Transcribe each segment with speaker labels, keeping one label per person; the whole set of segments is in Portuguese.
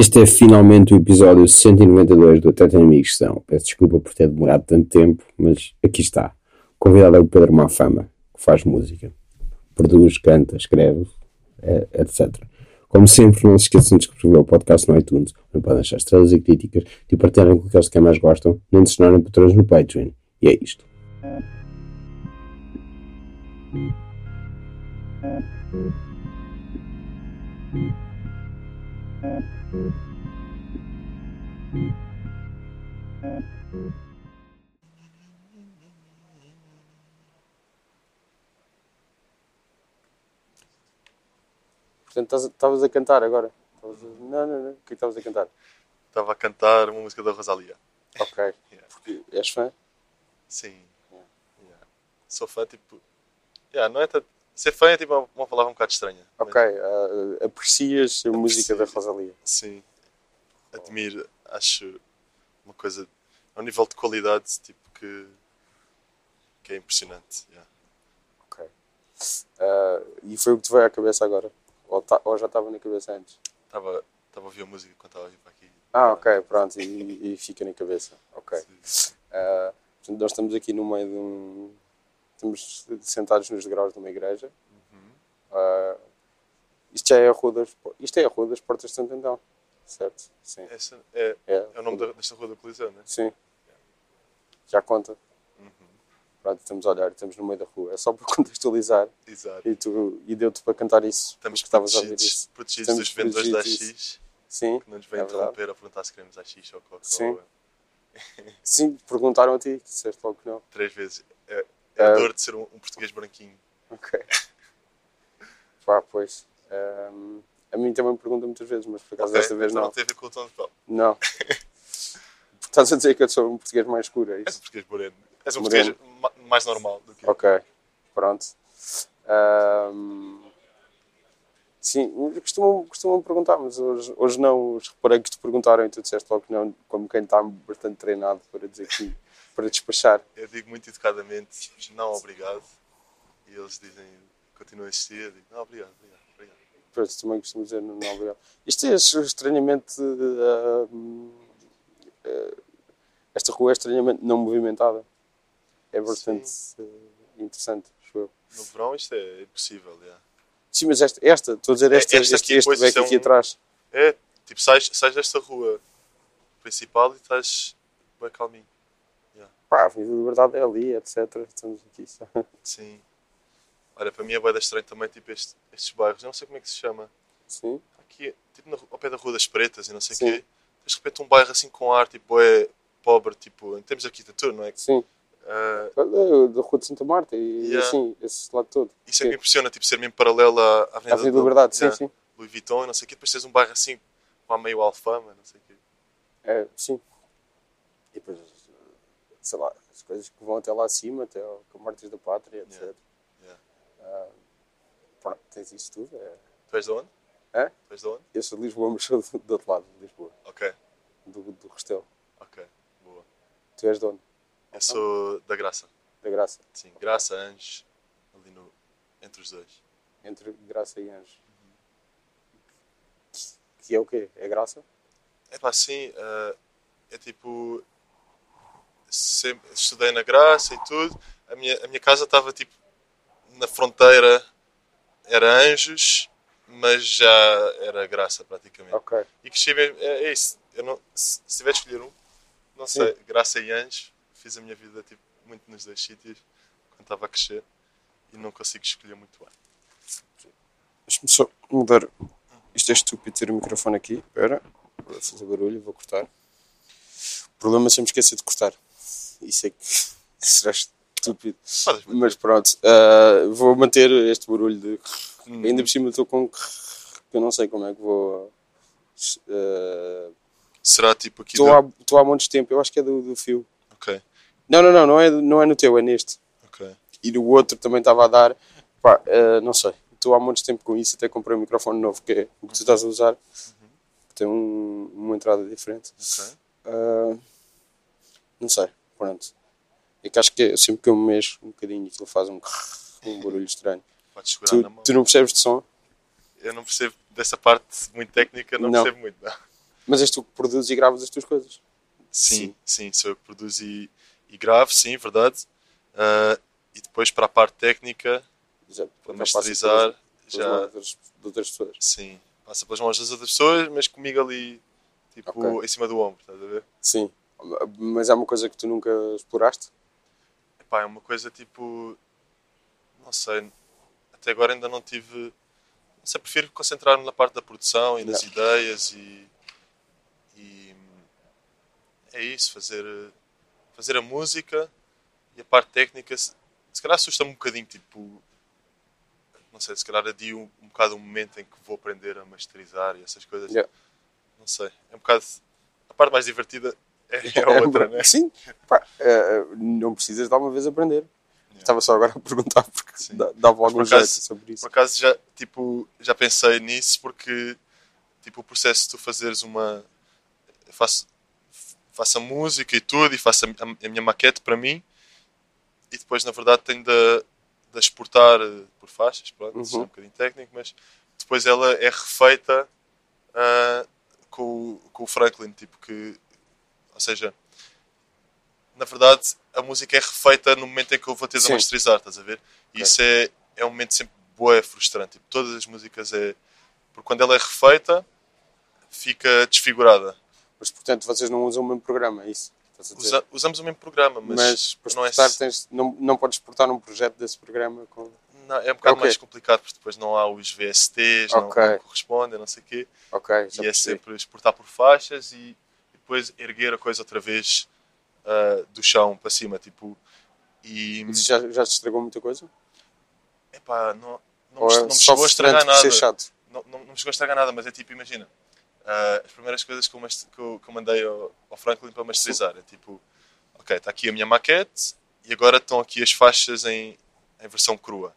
Speaker 1: Este é finalmente o episódio 192 do Até Tem Amigos São. Peço desculpa por ter demorado tanto tempo, mas aqui está. O convidado é o Pedro Mafama, que faz música. Produz, canta, escreve, é, etc. Como sempre, não se esqueçam de subscrever o podcast no iTunes, onde podem deixar estrelas e críticas, de partilharem com aqueles que mais gostam, nem de se tornarem patrões no Patreon. E é isto.
Speaker 2: Portanto, estavas a cantar agora. A... Não, não, não. O que é estavas a cantar?
Speaker 3: Estava a cantar uma música da Rosalia.
Speaker 2: Ok. Yeah. Porque és fã?
Speaker 3: Sim. Yeah. Yeah. Sou fã, tipo. Yeah, não é tanto... Ser fã é tipo uma, uma palavra um bocado estranha.
Speaker 2: Ok. Mas... Uh, aprecias a música da Rosalia?
Speaker 3: Sim. Admiro. Acho uma coisa. A um nível de qualidade, tipo, que. que é impressionante.
Speaker 2: Ok. Uh, e foi o que te veio à cabeça agora? Ou, ta, ou já estava na cabeça antes?
Speaker 3: Estava a ouvir a música quando estava a vir para aqui.
Speaker 2: Ah, ok, pronto, e, e fica na cabeça. Ok. Uh, portanto, nós estamos aqui no meio de um. Estamos sentados nos degraus de uma igreja. Uhum. Uh, isto já é a rua das, isto é a rua das Portas de Santo Antão, certo?
Speaker 3: Sim. Essa é, é, é o nome da, desta rua da Coliseu, não é?
Speaker 2: Sim. Já conta. Pronto, estamos a olhar, estamos no meio da rua. É só para contextualizar.
Speaker 3: Exato.
Speaker 2: E, tu, e deu-te para cantar isso.
Speaker 3: Estamos que estavas a ouvir isso. Protegidos dos vendedores da AX.
Speaker 2: Sim.
Speaker 3: Que não nos vêm é interromper ou perguntar se queremos AX ou Coca-Cola.
Speaker 2: Sim. Sim, perguntaram a ti, disseste logo que não.
Speaker 3: Três vezes. É, é a uh, dor de ser um, um, português branquinho.
Speaker 2: Ok. Pá, pois. Um, a mim também me perguntam muitas vezes, mas por acaso okay, desta vez
Speaker 3: então
Speaker 2: não.
Speaker 3: Não tem a ver com o tom de pele.
Speaker 2: Não. Estás a dizer que eu sou um português mais escuro, é isso?
Speaker 3: És um português moreno. És um português mais normal do que
Speaker 2: Ok, pronto. Um, sim, costumam, costumam perguntar, mas hoje, hoje não. Os reparei que te perguntaram e tu disseste logo que não, como quem está bastante treinado para dizer que para despachar.
Speaker 3: Eu digo muito educadamente, não obrigado. E eles dizem, continuam a existir. Eu digo, não, obrigado, obrigado. obrigado.
Speaker 2: Pois, também costumo dizer, não, não obrigado. Isto é estranhamente. Uh, uh, esta rua é estranhamente não movimentada. É bastante uh, interessante, acho eu.
Speaker 3: No verão isto é impossível, yeah.
Speaker 2: Sim, mas esta, esta estou a dizer esta, é, esta aqui, este, este é aqui um, atrás.
Speaker 3: É, tipo, sais, sais desta rua principal e estás bem calminho. Yeah.
Speaker 2: Pá, a Avenida Liberdade é ali, etc. Estamos aqui só.
Speaker 3: Sim. Olha, para mim é bem estranho também, tipo, este, estes bairros, eu não sei como é que se chama.
Speaker 2: Sim.
Speaker 3: Aqui, tipo, no, ao pé da Rua das Pretas e não sei o quê. Tens de repente um bairro assim com ar, tipo, é pobre, tipo, em termos de arquitetura, não é?
Speaker 2: Sim. Uh, da Rua de Santa Marta e yeah. assim, esse lado todo.
Speaker 3: Isso é que me impressiona, tipo, ser mesmo paralelo à
Speaker 2: Avenida, Avenida da Liberdade, sim,
Speaker 3: yeah.
Speaker 2: sim.
Speaker 3: Louis Vuitton e não sei o quê, depois tens um bairro assim, com a meio Alfama, não sei o quê.
Speaker 2: É, sim. E depois, sei lá, as coisas que vão até lá acima, até o Martins da Pátria, etc. Yeah. Yeah. Uh, pronto, tens isso tudo. É...
Speaker 3: Tu és de onde?
Speaker 2: É?
Speaker 3: Tu és de onde?
Speaker 2: Eu sou de Lisboa, mas sou do outro lado de Lisboa.
Speaker 3: Ok.
Speaker 2: Do, do Restelo.
Speaker 3: Ok, boa.
Speaker 2: Tu és de onde?
Speaker 3: Eu sou da Graça.
Speaker 2: Da Graça?
Speaker 3: Sim, Graça, Anjos, ali no, entre os dois.
Speaker 2: Entre Graça e Anjos. Uhum. Que é o quê? É Graça?
Speaker 3: É pá, sim. Uh, é tipo. Sempre, estudei na Graça e tudo. A minha, a minha casa estava tipo na fronteira. Era Anjos, mas já era Graça praticamente.
Speaker 2: Ok.
Speaker 3: E cresci mesmo. É, é isso. Eu não, se, tiver de escolher um, não sei, sim. Graça e Anjos fiz a minha vida tipo, muito nos dois sítios quando estava a crescer e não consigo escolher muito bem.
Speaker 2: Deixa-me só mudar. Isto é estúpido ter o microfone aqui. Espera, vou fazer barulho, vou cortar. O problema é se eu me esquecer de cortar. Isso é que será estúpido. Mas pronto, uh, vou manter este barulho de. Hum. Ainda por cima estou com. Eu não sei como é que vou. Uh...
Speaker 3: Será tipo aqui.
Speaker 2: Estou há, há montes de tempo, eu acho que é do, do fio.
Speaker 3: Ok.
Speaker 2: Não, não, não, não é, não é no teu, é neste.
Speaker 3: Ok.
Speaker 2: E no outro também estava a dar. Pá, uh, não sei. Estou há muito tempo com isso, até comprei um microfone novo que é o que tu estás a usar. Uhum. tem um- uma entrada diferente.
Speaker 3: Ok.
Speaker 2: Ah, não sei, pronto. É que acho que é sempre que eu me mexo um bocadinho aquilo faz um, um barulho estranho.
Speaker 3: Podes segurar
Speaker 2: Tu,
Speaker 3: na mão.
Speaker 2: tu não percebes de som,
Speaker 3: Eu não percebo dessa parte muito técnica, não,
Speaker 2: Não.
Speaker 3: percebo muito. não.
Speaker 2: mas és tu que produzes e gravas as tuas coisas.
Speaker 3: Sim, sim, sou eu que produzo e, e gravo, sim, verdade. Ah, e depois para a parte técnica,
Speaker 2: Já,
Speaker 3: para
Speaker 2: já
Speaker 3: masterizar,
Speaker 2: passa pelas- pelas
Speaker 3: já,
Speaker 2: mãos de outras- pessoas.
Speaker 3: sim, passa pelas mãos das outras pessoas, mas comigo ali, tipo,
Speaker 2: Ok.
Speaker 3: em cima do ombro, estás a ver?
Speaker 2: Sim, mas é uma coisa que tu nunca exploraste?
Speaker 3: Epá, é uma coisa tipo, não sei, até agora ainda não tive, não sei, prefiro concentrar-me na parte da produção e nas
Speaker 2: Não.
Speaker 3: ideias e, e é isso, fazer, fazer a música e a parte técnica, se, se calhar assusta-me um bocadinho, tipo, não sei, se calhar adio um, um bocado o momento em que vou aprender a masterizar e essas coisas,
Speaker 2: Yeah.
Speaker 3: não sei, é um bocado, a parte mais divertida é, a outra, né?
Speaker 2: Sim, pá, eh, não precisas de alguma vez aprender. Estava só agora a perguntar porque
Speaker 3: Sim.
Speaker 2: dava algum jeito sobre isso.
Speaker 3: Por acaso já, tipo, já pensei nisso porque tipo, o processo de tu fazeres uma. eu Faço, faço a música e tudo e faço a, a- minha maquete para mim e depois, na verdade, tenho de, de exportar eh, por faixas. Pronto, isso é um
Speaker 2: Uhum.
Speaker 3: bocadinho técnico, mas depois ela é refeita ah, com, o- com o Franklin. Tipo, que. Ou seja, na verdade, a música é refeita no momento em que eu vou ter de masterizar, estás a ver? E isso é, é um momento sempre boa, frustrante. Tipo, todas as músicas é. Porque quando ela é refeita, fica desfigurada.
Speaker 2: Mas portanto vocês não usam o mesmo programa, é isso?
Speaker 3: Usa- usamos o mesmo programa, mas,
Speaker 2: mas para
Speaker 3: não é.
Speaker 2: exportar tens, não, não podes exportar um projeto desse programa com.
Speaker 3: Não, é um bocado
Speaker 2: Ok.
Speaker 3: mais complicado porque depois não há os VSTs, não,
Speaker 2: Ok.
Speaker 3: não correspondem, não sei o quê.
Speaker 2: Ok, já
Speaker 3: e é sempre exportar por faixas e depois erguer a coisa outra vez ah, do chão para cima. Tipo, e.
Speaker 2: Mas já, já te estragou muita coisa?
Speaker 3: Epá, não, não, me,
Speaker 2: é
Speaker 3: não me chegou a estragar nada. Não, não, não me chegou a estragar nada, mas é tipo, imagina. Ah, as primeiras coisas que eu, que eu, que eu mandei ao, ao Franklin para masterizar é tipo, ok, está aqui a minha maquete e agora estão aqui as faixas em, em versão crua.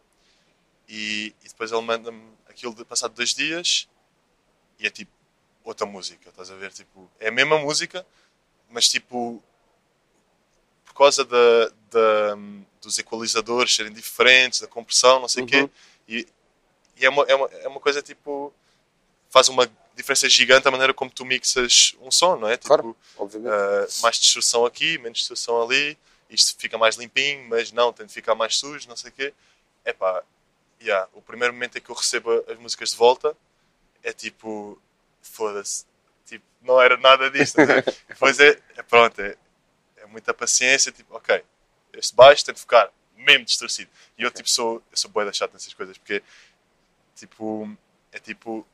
Speaker 3: E, e depois ele manda-me aquilo de passado dois dias e é tipo outra música, estás a ver? Tipo, é a mesma música, mas tipo por causa da, da- dos equalizadores serem diferentes, da compressão, não sei o
Speaker 2: Uhum.
Speaker 3: quê, e, e é, uma, é, uma, é uma coisa tipo faz uma diferença gigante a maneira como tu mixas um som, não é? Tipo,
Speaker 2: Claro. Obviamente.
Speaker 3: ah, mais distorção aqui, menos distorção ali, isto fica mais limpinho, mas não, tem de ficar mais sujo, não sei o quê. É pá, yeah, o primeiro momento em que eu recebo as músicas de volta é tipo, foda-se, tipo, não era nada disto. né? Depois é, é pronto, é, é muita paciência, tipo, ok, este baixo tem de ficar mesmo distorcido. E eu tipo sou, eu sou boa da chato nessas coisas, porque tipo, é tipo,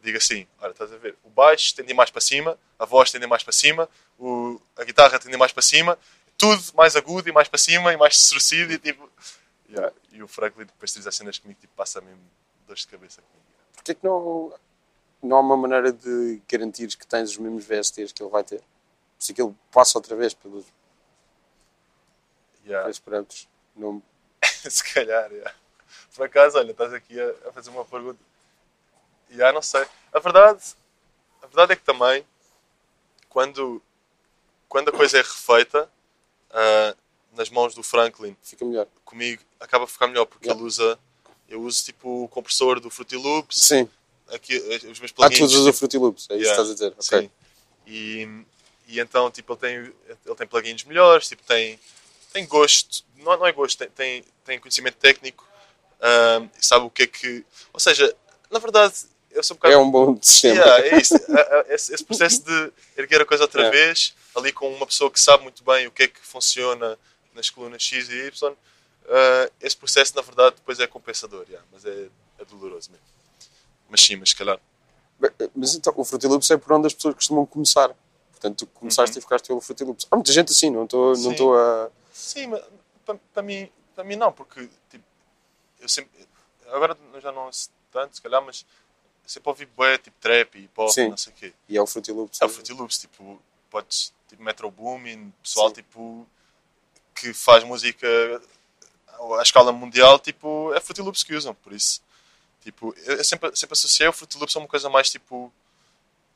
Speaker 3: eu digo assim, olha, estás a ver, o baixo tende mais para cima, a voz tende mais para cima, o, a guitarra tende mais para cima, tudo mais agudo e mais para cima e mais distorcido e tipo, yeah. e o Franklin depois diz as cenas comigo, tipo, passa mesmo dores de cabeça comigo.
Speaker 2: Porquê que não, não há uma maneira de garantir que tens os mesmos VSTs que ele vai ter? Se aquilo passa outra vez pelos,
Speaker 3: Yeah.
Speaker 2: pelos parâmetros. Não,
Speaker 3: Se calhar, yeah. Por acaso, olha, estás aqui a, a fazer uma pergunta. E yeah, não sei. A verdade, a verdade é que também, quando, quando a coisa é refeita, ah, nas mãos do Franklin,
Speaker 2: fica melhor.
Speaker 3: comigo, acaba a ficar melhor, porque
Speaker 2: Yeah.
Speaker 3: ele usa, eu uso tipo o compressor do Fruity Loops,
Speaker 2: Sim.
Speaker 3: aqui, os meus
Speaker 2: Ah,
Speaker 3: plugins.
Speaker 2: tu usas o Fruity Loops, é isso
Speaker 3: Yeah,
Speaker 2: que estás a dizer. Ok.
Speaker 3: Sim. E, e então, tipo, ele tem, ele tem plugins melhores, tipo, tem, tem gosto, não, não é gosto, tem, tem, tem conhecimento técnico, ahm, e sabe o que é que. Ou seja, na verdade, eu sou um bocado.
Speaker 2: É um bom sistema.
Speaker 3: Yeah, é isso. A- a- Esse, esse processo de erguer a coisa outra
Speaker 2: Yeah.
Speaker 3: vez, ali com uma pessoa que sabe muito bem o que é que funciona nas colunas X e Y, ah, esse processo, na verdade, depois é compensador, yeah, mas é, é doloroso mesmo. Mas sim, mas se calhar.
Speaker 2: Mas então, o Fruity Loops é por onde as pessoas costumam começar. Portanto, tu começaste e ficaste pelo Fruity Loops. Há muita gente assim, não estou não
Speaker 3: Uhum.
Speaker 2: A...
Speaker 3: Sim, mas para, mim, para mim não, porque tipo, eu sempre. Agora já não tanto, se calhar, mas sempre ouvi bué, tipo trap e pop,
Speaker 2: Sim.
Speaker 3: não sei o quê.
Speaker 2: E é o Fruity Loops.
Speaker 3: É o Fruity Loops, tipo, podes, tipo Metro Boomin, pessoal
Speaker 2: Sim.
Speaker 3: tipo que faz música à escala mundial, tipo, é Fruity Loops que usam, por isso. Tipo, eu sempre, sempre associei o Fruity Loops a uma coisa mais tipo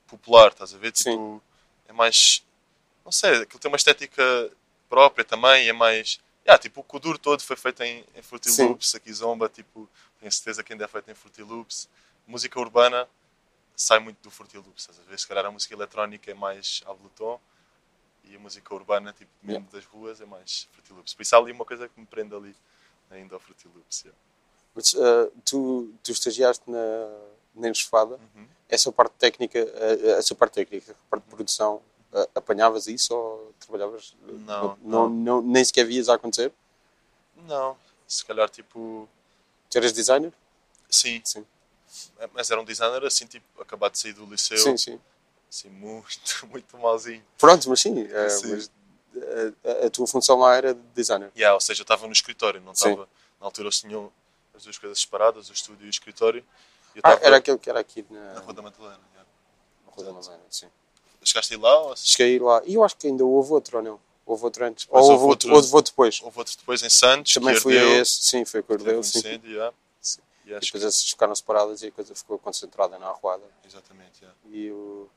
Speaker 3: popular, estás a ver?
Speaker 2: Sim.
Speaker 3: Tipo, é mais. Não sei, aquilo tem uma estética própria também, é mais. Yeah, tipo, o Kuduro todo foi feito em, em Fruity
Speaker 2: Sim.
Speaker 3: Loops, aqui Zomba, tipo, tenho certeza que ainda é feito em Fruity Loops. Música urbana sai muito do Fruity Loops, a ver? Se calhar a música eletrónica é mais Ableton e a música urbana, tipo, mesmo das ruas, é mais Fruity Loops. Por isso há ali uma coisa que me prende ali, ainda ao Fruity Loops. yeah.
Speaker 2: Mas ah, tu, tu estagiaste na, na Enxofada.
Speaker 3: Uhum.
Speaker 2: Essa parte técnica, ah, essa parte técnica, a parte de produção, ah, apanhavas isso ou trabalhavas?
Speaker 3: Não,
Speaker 2: não, não, nem sequer vias a acontecer?
Speaker 3: Não, se calhar tipo.
Speaker 2: Tu eras designer?
Speaker 3: Sim,
Speaker 2: Sim.
Speaker 3: Mas era um designer assim, tipo, acabado de sair do liceu,
Speaker 2: Sim, sim.
Speaker 3: assim, muito, muito malzinho.
Speaker 2: Pronto, mas sim. ah,
Speaker 3: Sim.
Speaker 2: mas, a, a tua função lá era de designer.
Speaker 3: Yeah, ou seja, eu estava no escritório, não estava. Na altura eles tinham as duas coisas separadas, o estúdio e o escritório. E
Speaker 2: Ah, era aquele que era aqui na,
Speaker 3: na Rua da Madalena. yeah.
Speaker 2: na Rua da Madalena, sim.
Speaker 3: Chegaste a ir lá ou
Speaker 2: Cheguei a ir lá. E eu acho que ainda houve outro, ou não? Houve outro antes. Ou
Speaker 3: houve
Speaker 2: houve outro,
Speaker 3: outro-
Speaker 2: houve outro depois.
Speaker 3: houve outro depois em Santos,
Speaker 2: Também fui a esse. Sim, foi
Speaker 3: um
Speaker 2: ardeu, sim.
Speaker 3: incêndio, yeah. E
Speaker 2: E
Speaker 3: acho
Speaker 2: depois
Speaker 3: que,
Speaker 2: essas ficaram separadas e a coisa ficou concentrada na arruada.
Speaker 3: exatamente, yeah.
Speaker 2: E eu...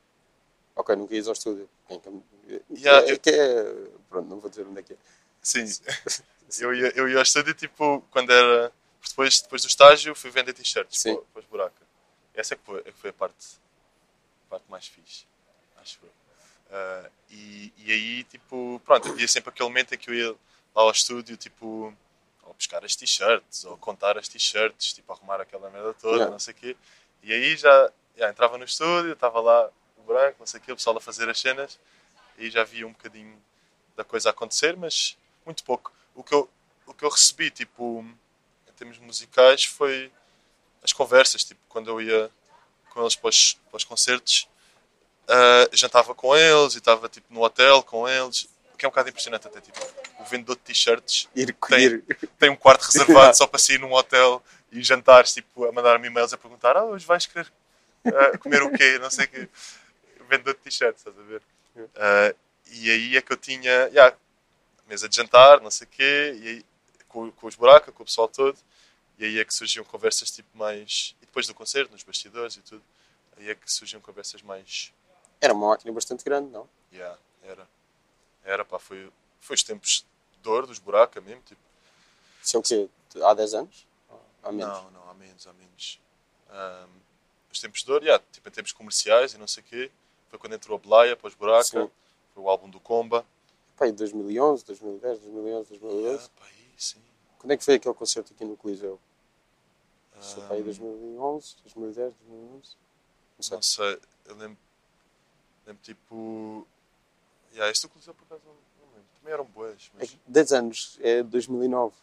Speaker 2: Ok, nunca ias ao estúdio. Quem que...
Speaker 3: Yeah,
Speaker 2: é,
Speaker 3: eu-
Speaker 2: que é... Pronto, não vou dizer onde é que é.
Speaker 3: Sim, eu ia, eu ia ao estúdio tipo quando era. Depois, depois do estágio fui vender t-shirts para, para os buracos. Essa é que foi, é que foi a parte, a parte mais fixe, acho eu. Ah, e, e aí, tipo, pronto, havia sempre aquele momento em que eu ia lá ao estúdio, tipo, buscar as t-shirts, ou contar as t-shirts, tipo, arrumar aquela merda toda,
Speaker 2: Yeah.
Speaker 3: não sei o quê. E aí já, já entrava no estúdio, estava lá o branco, não sei o quê, o pessoal a fazer as cenas, e já via um bocadinho da coisa acontecer, mas muito pouco. O que eu, o que eu recebi, tipo, em termos musicais, foi as conversas, tipo, quando eu ia com eles para os, para os concertos, ah, jantava com eles e estava, tipo, no hotel com eles, o que é um bocado impressionante até, tipo, o vendedor de t-shirts
Speaker 2: Ir
Speaker 3: tem, tem um quarto reservado só para sair num hotel e jantares, tipo, a mandar-me e-mails a perguntar, ah, hoje vais querer ah, comer o quê, não sei o quê. Vendedor de t-shirts, estás a ver? Ah, e aí é que eu tinha, yeah, mesa de jantar, não sei o quê, e aí, com, com os buracos, com o pessoal todo, e aí é que surgiam conversas tipo mais. E depois do concerto, nos bastidores e tudo, aí é que surgiam conversas mais.
Speaker 2: Era uma máquina bastante grande, não?
Speaker 3: Yeah, era. Era, pá, foi, foi os tempos de dor dos buracos mesmo, tipo.
Speaker 2: Isso é o quê? Há 10 anos? Há menos?
Speaker 3: Não, não, há menos, há menos. Ahm, os tempos de dor, yeah, tipo em tempos comerciais e não sei o quê, foi quando entrou a Blaia para os buracos, foi o álbum do Comba.
Speaker 2: Pá, aí 2011, 2010, 2011, 2012.
Speaker 3: Yeah, pá, aí, sim.
Speaker 2: Quando é que foi aquele concerto aqui no Coliseu? Foi
Speaker 3: Ahm,
Speaker 2: pá, aí 2011, 2010, 2011? Não sei.
Speaker 3: Não sei, eu lembro, lembro tipo. Yeah, este do Coliseu por acaso não também eram boas. Mas...
Speaker 2: É 10 anos, é 2009.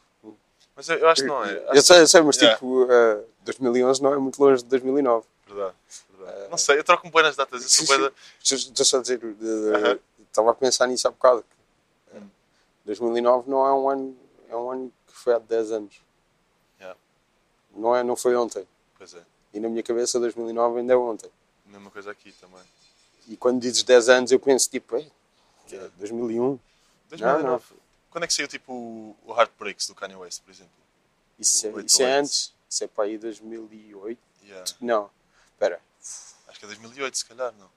Speaker 3: Mas eu, eu acho que não é.
Speaker 2: Eu sei, eu sei mas
Speaker 3: yeah.
Speaker 2: tipo, eh, uh, 2011 não é muito longe de 2009.
Speaker 3: Verdade, verdade. Uh, não sei, eu troco um pouco nas datas.
Speaker 2: Sim.
Speaker 3: Da...
Speaker 2: Estou só a dizer, eh,
Speaker 3: uh -huh.
Speaker 2: estava a pensar nisso há bocado. 2009
Speaker 3: hum.
Speaker 2: não é um ano, é um ano que foi há 10 anos.
Speaker 3: Yeah.
Speaker 2: Não, é, não foi ontem.
Speaker 3: Pois é.
Speaker 2: E na minha cabeça 2009 ainda é ontem.
Speaker 3: Mesma coisa aqui também.
Speaker 2: E quando dizes 10 anos eu penso tipo, 2001.
Speaker 3: Não, não. Quando é que saiu tipo o Heartbreaks do Kanye West, por exemplo?
Speaker 2: Isso é, isso é antes. Isso é para aí 2008.
Speaker 3: Yeah.
Speaker 2: Não, espera.
Speaker 3: Acho que é 2008, se calhar, não.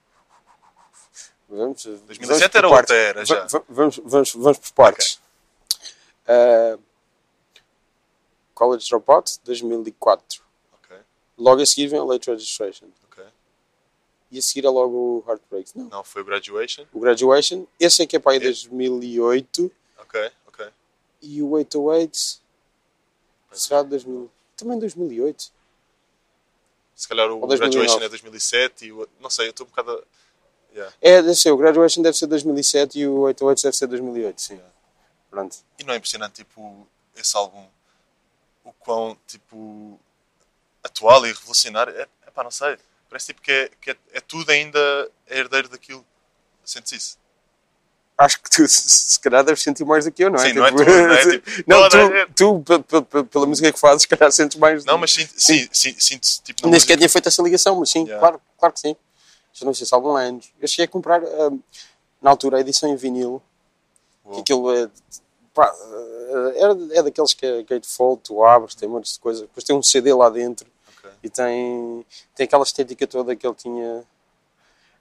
Speaker 2: Vamos,
Speaker 3: 2007
Speaker 2: vamos
Speaker 3: era outra era já.
Speaker 2: Vamos, vamos, vamos por partes. Okay. Uh, College Dropout, 2004.
Speaker 3: Okay.
Speaker 2: Logo a seguir vem a Late Registration. E a seguir é logo o Heartbreaks. Não.
Speaker 3: Não, foi o Graduation.
Speaker 2: O Graduation. Esse é que é para aí
Speaker 3: É.
Speaker 2: 2008.
Speaker 3: Ok, ok.
Speaker 2: E o 808 será de 2000. Também 2008.
Speaker 3: Se calhar o
Speaker 2: Ou 2009.
Speaker 3: Graduation é 2007 e o Não sei, eu estou um bocado. Yeah.
Speaker 2: É, deve ser. O Graduation deve ser 2007 e o 88 deve ser 2008. Sim. Pronto.
Speaker 3: E não é impressionante, tipo, esse álbum, o quão, tipo, atual e revolucionário. É, é pá, não sei. Parece tipo que, é, que é, é tudo ainda é herdeiro daquilo. Sentes isso?
Speaker 2: Acho que tu, se calhar, deves sentir mais do que eu, não é?
Speaker 3: Sim, não é tudo, não é? Tipo,
Speaker 2: não, tu,
Speaker 3: a-
Speaker 2: tu pe- pe- pe- pela música que fazes, se calhar sentes mais.
Speaker 3: Não, mas sinto, sim, sim, sinto tipo,
Speaker 2: Nem sequer tinha feito essa ligação, mas sim,
Speaker 3: Yeah.
Speaker 2: claro, claro que sim. Já não sei se há algum anos. Eu cheguei a comprar, ah, na altura, a edição em vinil, que aquilo é. Pá, é, é daqueles que é gatefold, tu abres, tem montes de coisa. Depois tem um CD lá dentro. E tem, tem aquela estética toda que ele tinha.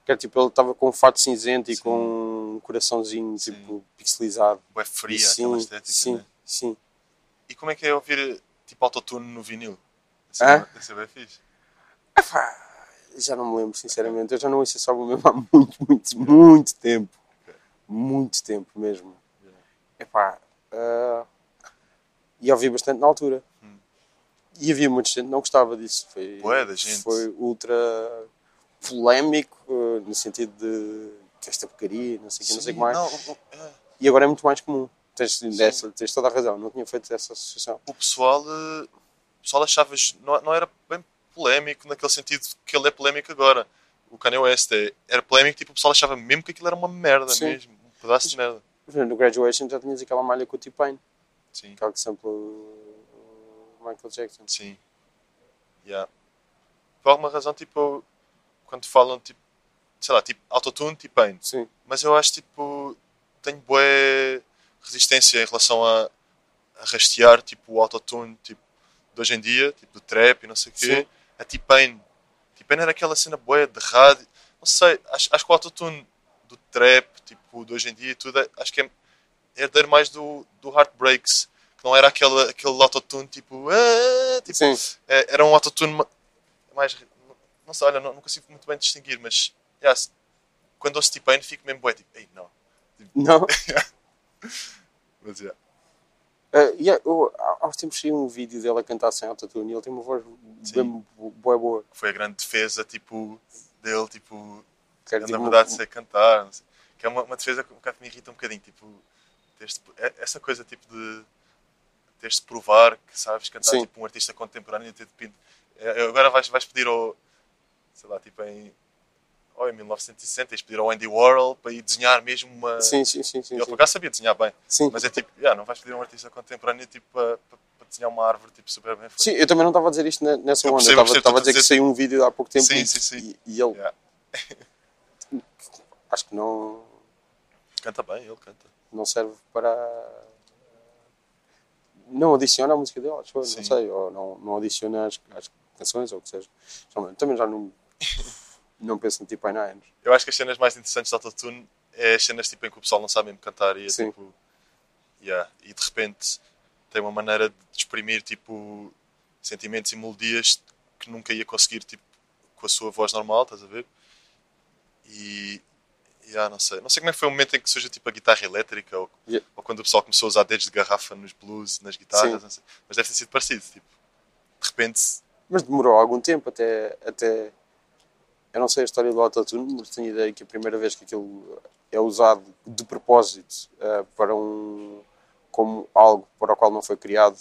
Speaker 2: Que era tipo, ele estava com um fato cinzento e
Speaker 3: Sim.
Speaker 2: com um coraçãozinho
Speaker 3: Sim.
Speaker 2: tipo pixelizado.
Speaker 3: Bué fria,
Speaker 2: sim,
Speaker 3: aquela estética,
Speaker 2: sim,
Speaker 3: né?
Speaker 2: sim.
Speaker 3: E como é que é ouvir tipo autotune no vinil? Deve ser bem fixe.
Speaker 2: Epá, já não me lembro, sinceramente. Eu já não ouço esse álbum mesmo há muito, muito, muito tempo. Muito tempo mesmo. Epá, ah, e ouvi bastante na altura. E havia muita gente que não gostava disso. Foi,
Speaker 3: gente.
Speaker 2: foi ultra polémico, ah, no sentido de que esta porcaria, não sei o que, não sei o que mais.
Speaker 3: Não, é.
Speaker 2: E agora é muito mais comum. Tens, dessa, tens toda a razão, não tinha feito essa associação.
Speaker 3: o pessoal, eh, o pessoal achava, não, não era bem polémico naquele sentido que ele é polémico agora. O Kanye West é, era polémico, tipo, o pessoal achava mesmo que aquilo era uma merda
Speaker 2: Sim.
Speaker 3: mesmo, um pedaço de merda.
Speaker 2: No Graduation já tinhas aquela malha com o T-Pain,
Speaker 3: Sim,
Speaker 2: aquela que sample o Michael Jackson.
Speaker 3: sim. Yeah. Por alguma razão, tipo, quando falam, tipo, sei lá, tipo, autotune, tipo, pain.
Speaker 2: Sim,
Speaker 3: Mas eu acho, tipo, tenho boa resistência em relação a, a rastear, tipo, o autotune, tipo, de hoje em dia, tipo, do trap e não sei o quê,
Speaker 2: Sim.
Speaker 3: a T-Pain. T-Pain era aquela cena boa de rádio, não sei, acho, acho que o autotune do trap, tipo, de hoje em dia e tudo, é- acho que é herdeiro mais do, do Heartbreaks, não era aquele, aquele autotune, tipo, "Ah", tipo
Speaker 2: sim.
Speaker 3: é, era um autotune ma- mais. Não sei, olha, não, não consigo muito bem distinguir, mas yeah, quando ouço T-Pain fico mesmo bué, tipo, ei, não.
Speaker 2: Não?
Speaker 3: Mas yeah.
Speaker 2: Uh, yeah, eu, há há uns tempos saiu um vídeo dele a cantar sem autotune e ele tem uma voz
Speaker 3: Sim.
Speaker 2: bem bo- boa boa.
Speaker 3: foi a grande defesa, tipo, dele, tipo,
Speaker 2: Quer
Speaker 3: na verdade,
Speaker 2: uma-
Speaker 3: sei cantar, que é uma, uma defesa que um bocado me irrita um bocadinho, tipo, de- é- essa coisa, tipo, de teres de provar que sabes cantar,
Speaker 2: Sim.
Speaker 3: tipo, um artista contemporâneo ter de pin- é, Agora vais, vais pedir ao, sei lá, tipo, em, ou em 1960, tens de pedir ao Andy Warhol para ir desenhar mesmo uma...
Speaker 2: Sim, sim, sim, sim.
Speaker 3: Ele
Speaker 2: sim.
Speaker 3: por acaso sabia desenhar bem,
Speaker 2: Sim.
Speaker 3: mas é tipo, yeah, não vais pedir a um artista contemporâneo tipo, para, para, desenhar uma árvore tipo, super bem feita.
Speaker 2: Sim, eu também não estava a dizer isto ne- nessa
Speaker 3: Eu
Speaker 2: onda.
Speaker 3: percebo,
Speaker 2: Eu estava estava a dizer
Speaker 3: a
Speaker 2: que saiu um vídeo há pouco tempo
Speaker 3: Sim,
Speaker 2: e,
Speaker 3: sim, sim.
Speaker 2: e- e ele,
Speaker 3: Yeah.
Speaker 2: acho que não,
Speaker 3: Canta bem, ele canta.
Speaker 2: não serve para. Não adiciona a música dele, acho eu,
Speaker 3: Sim.
Speaker 2: não sei, ou não, não adiciona às, às canções, ou o que seja. Também- já não, não penso no tipo há anos.
Speaker 3: Eu acho que as cenas mais interessantes de autotune é as cenas tipo, em que o pessoal não sabe mesmo cantar e é
Speaker 2: Sim.
Speaker 3: tipo. Yeah, e de repente tem uma maneira de exprimir tipo sentimentos e melodias que nunca ia conseguir tipo, com a sua voz normal, estás a ver? E. Yeah, não sei. Não sei como é que foi o momento em que surgiu tipo a guitarra elétrica ou,
Speaker 2: Yeah.
Speaker 3: ou quando o pessoal começou a usar dedos de garrafa nos blues, nas guitarras,
Speaker 2: Sim.
Speaker 3: não sei. mas deve ter sido parecido. Tipo, de repente
Speaker 2: Mas demorou algum tempo até, até. Eu não sei a história do autotune, mas tenho a ideia que a primeira vez que aquilo é usado de propósito eh, para um. como algo para o qual não foi criado,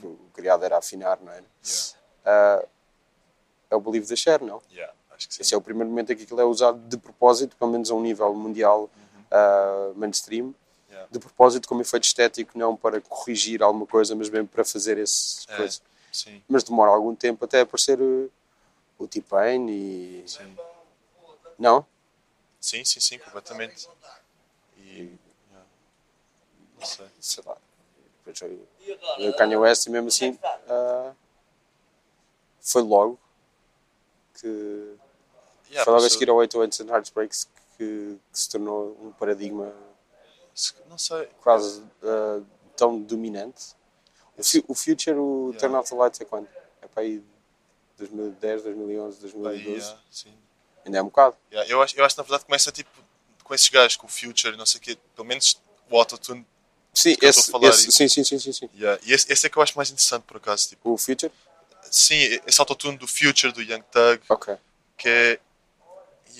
Speaker 2: que o criado era afinar, não era?
Speaker 3: Yeah.
Speaker 2: Ah, é o Believe the Share, não?
Speaker 3: Yeah, acho que sim.
Speaker 2: Esse é o primeiro momento em que aquilo é usado de propósito, pelo menos a um nível mundial ah, mainstream,
Speaker 3: Yeah.
Speaker 2: de propósito como efeito estético, não para corrigir alguma coisa, mas mesmo para fazer esse
Speaker 3: É,
Speaker 2: coisa.
Speaker 3: sim,
Speaker 2: Mas demora algum tempo até aparecer uh, o T-Pain e.
Speaker 3: sim.
Speaker 2: Não?
Speaker 3: Sim, sim, sim, completamente. E. yeah, Não sei.
Speaker 2: Sei lá. Depois veio o Kanye West e mesmo assim ah, foi logo que.
Speaker 3: Yeah,
Speaker 2: foi logo a seguir ao 808 and Heartbreaks que, que se tornou um paradigma
Speaker 3: se- Não sei.
Speaker 2: quase ah, tão dominante. O, o Future, o
Speaker 3: Yeah.
Speaker 2: Turn Off the Lights é quando? É para aí 2010, 2011,
Speaker 3: Bem,
Speaker 2: 2012.
Speaker 3: yeah, sim.
Speaker 2: Ainda é um bocado.
Speaker 3: Yeah, eu, acho, eu acho que na verdade começa tipo com esses gajos, com o Future e não sei o quê, pelo menos o autotune.
Speaker 2: Sim, esse, esse-
Speaker 3: aí.
Speaker 2: sim, sim, sim, sim, sim.
Speaker 3: Yeah, e esse, esse é que eu acho mais interessante por acaso. Tipo,
Speaker 2: O Future?
Speaker 3: sim, esse autotune do Future, do Young Thug,
Speaker 2: Ok.
Speaker 3: que é.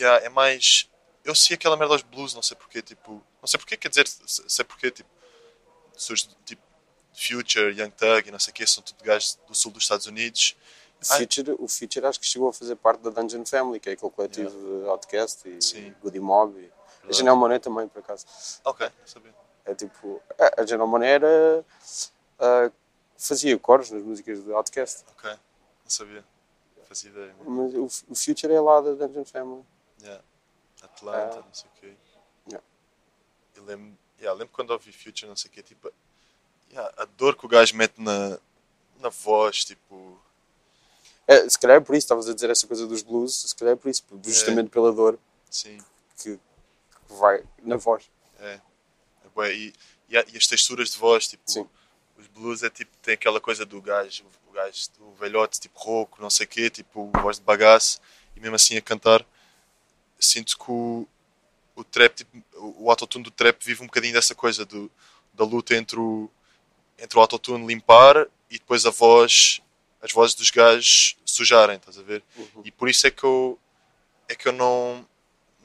Speaker 3: Yeah, é mais. Eu sei aquela merda aos blues, não sei porquê, tipo. Não sei porquê, quer dizer, se- sei porquê, tipo. Surge tipo. Future, Young Thug e não sei o quê, são tudo gajos do sul dos Estados Unidos.
Speaker 2: Future, o Future acho que chegou a fazer parte da Dungeon Family, que é aquele coletivo de Outcast e
Speaker 3: Sim.
Speaker 2: Goody Mob. E... A Janelle Monáe também, por acaso.
Speaker 3: Ok, sabia.
Speaker 2: É tipo... A Janelle Monáe era... ah, fazia coros nas músicas de Outcast.
Speaker 3: Ok, não sabia. Fazia ideia.
Speaker 2: Mas o, o Future é lá da Dungeon Family.
Speaker 3: Yeah. Atlanta,
Speaker 2: Ah.
Speaker 3: não sei o quê.
Speaker 2: Yeah.
Speaker 3: Eu lembro, yeah, lembro quando ouvi Future, não sei o quê, tipo, yeah, a dor que o gajo mete na, na voz, tipo,
Speaker 2: É, se calhar é por isso, estavas a dizer essa coisa dos blues, se calhar é por isso, justamente pela dor.
Speaker 3: Sim.
Speaker 2: que, que vai na voz.
Speaker 3: É. é e, e, e as texturas de voz, tipo,
Speaker 2: Sim.
Speaker 3: os blues é tipo, tem aquela coisa do gajo, o gajo do velhote, tipo rouco, não sei o quê, tipo, voz de bagaço, e mesmo assim a cantar, sinto que o, o trap, tipo, o autotune do trap vive um bocadinho dessa coisa do, da luta entre o, entre o autotune limpar e depois a voz, as vozes dos gajos sujarem, estás a ver? E por isso é que eu, é que eu não,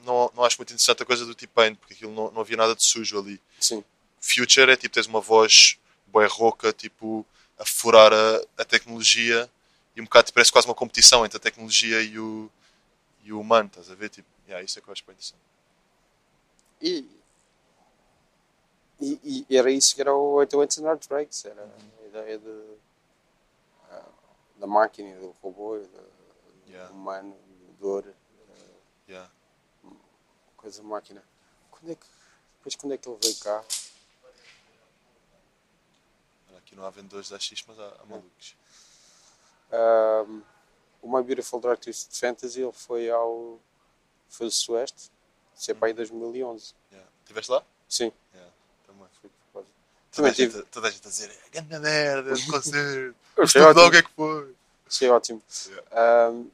Speaker 3: não, não acho muito interessante a coisa do T-Pain, porque aquilo não, não havia nada de sujo ali.
Speaker 2: Sim.
Speaker 3: Future é tipo, tens uma voz bué rouca, tipo, a furar a, a tecnologia e um bocado parece quase uma competição entre a tecnologia e o, e o humano, estás a ver? Tipo, yeah, isso é que eu acho bem interessante.
Speaker 2: E, e, e era isso que era o 88 Hard Breaks, era a ideia de, ah, da máquina, do robô, e do,
Speaker 3: Yeah.
Speaker 2: do humano, dor,
Speaker 3: Yeah.
Speaker 2: coisa máquina. Quando é que, depois quando é que ele veio cá?
Speaker 3: Aqui não há vendedores da X, mas há, há malucos.
Speaker 2: Ahm, o My Beautiful Dark Twisted Fantasy ele foi ao foi do Sueste, isso é para aí 2011.
Speaker 3: Yeah. Estiveste lá?
Speaker 2: Sim,
Speaker 3: Yeah. Também.
Speaker 2: de propósito.
Speaker 3: Toda
Speaker 2: Também tive.
Speaker 3: gente, toda a gente a dizer, é grande merda, concerto.
Speaker 2: Eu
Speaker 3: Mas
Speaker 2: achei
Speaker 3: tudo lá o
Speaker 2: ótimo.
Speaker 3: que é que foi?
Speaker 2: Achei ótimo.
Speaker 3: Yeah.
Speaker 2: Ahm,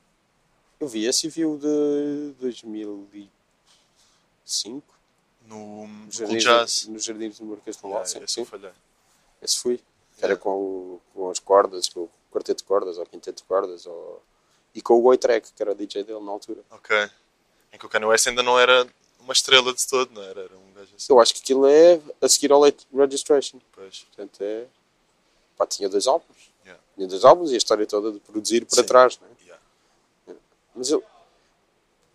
Speaker 2: eu vi esse e vi o de 2005,
Speaker 3: No, no
Speaker 2: no Jardins,
Speaker 3: Jazz.
Speaker 2: nos Jardins do Marquês de Pombal.
Speaker 3: Yeah,
Speaker 2: sim,
Speaker 3: esse
Speaker 2: sim. Esse fui.
Speaker 3: Yeah.
Speaker 2: Era com, o- com as cordas, com o quarteto de cordas, ou quinteto de cordas, ou... e com o Goitrek, que era o DJ dele na altura.
Speaker 3: Ok. Em que o Kanye West ainda não era uma estrela de todo, não era? Era um gajo assim.
Speaker 2: Eu acho que aquilo é a seguir ao Late Registration.
Speaker 3: Pois.
Speaker 2: Portanto, é. Pá, tinha dois álbuns.
Speaker 3: Yeah.
Speaker 2: Tinha dois álbuns e a história toda de produzir para
Speaker 3: Sim.
Speaker 2: trás, né?
Speaker 3: Yeah.
Speaker 2: Mas eu.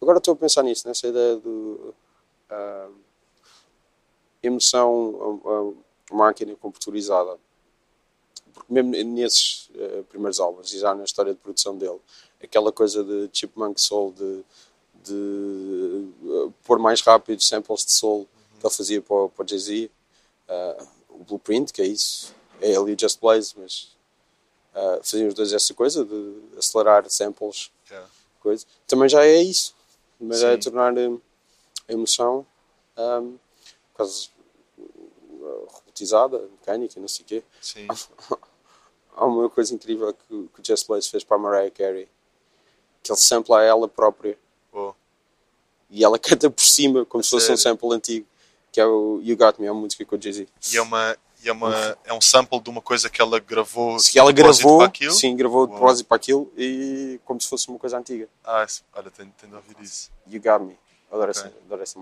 Speaker 2: Agora estou a pensar nisso, nessa ideia do. ah, emoção, a, a máquina computurizada. Porque mesmo nesses eh, primeiros álbuns e já na história de produção dele, aquela coisa de Chipmunk Soul, de, de eh, pôr mais rápido samples de soul que ele fazia para, o- para o Jay-Z, ah, o Blueprint, que é isso, é ele e o Just Blaze, mas ah, faziam os dois essa coisa de acelerar samples
Speaker 3: Yeah.
Speaker 2: coisa. Também já é isso. Mas é
Speaker 3: Sim.
Speaker 2: tornar hum, a emoção um, quase uh, robotizada, mecânica, não sei o quê.
Speaker 3: Sim.
Speaker 2: Há uma coisa incrível que, o- que o Just Blaze fez para a Mariah Carey, que ele sampla ela própria. E ela canta por cima como se fosse um sample antigo, que é o You Got Me, é uma música com o Jay-Z.
Speaker 3: E é uma. E é, uma, é um sample de uma coisa que ela gravou.
Speaker 2: Se ela gravou,
Speaker 3: para aquilo.
Speaker 2: sim, gravou de propósito para aquilo e como se fosse uma coisa antiga.
Speaker 3: Ah, olha, tenho, tenho de ouvir isso.
Speaker 2: You Got Me. Adoro,
Speaker 3: Ok.
Speaker 2: essa, adoro essa.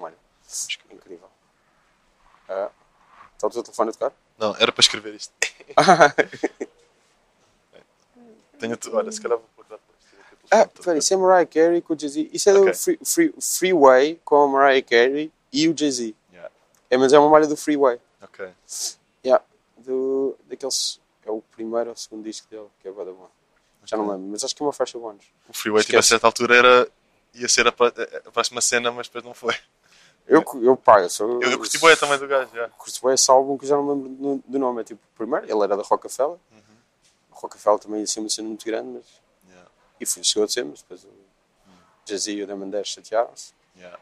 Speaker 2: Incrível. Ah, está o teu telefone a tocar?
Speaker 3: Não, era para escrever isto. Tenho tu, olha, se calhar vou.
Speaker 2: Ah, peraí, isso é Mariah Carey com o Jay-Z. Isso é
Speaker 3: Ok.
Speaker 2: do free, free, Freeway com a Mariah Carey e o Jay-Z.
Speaker 3: Yeah.
Speaker 2: É, mas é uma malha do Freeway.
Speaker 3: Ok.
Speaker 2: Yeah. Do, daqueles, é o primeiro ou o segundo disco dele, que é bué da bom. Já não lembro, mas acho que é uma faixa bónus.
Speaker 3: O Freeway, tipo, a certa altura era. ia ser a, a próxima cena, mas depois não foi.
Speaker 2: Eu, eu pago, sou,
Speaker 3: Eu, eu curti bué também do gajo, já.
Speaker 2: curti bué esse álbum que eu já não lembro do, do nome. É tipo, o primeiro, ele era da Rockefeller.
Speaker 3: Uhum.
Speaker 2: Rockefeller também ia ser uma cena muito grande, mas. E foi, chegou a ser, mas depois o Jay-Z e o Damon Dash chatearam-se.
Speaker 3: Yeah.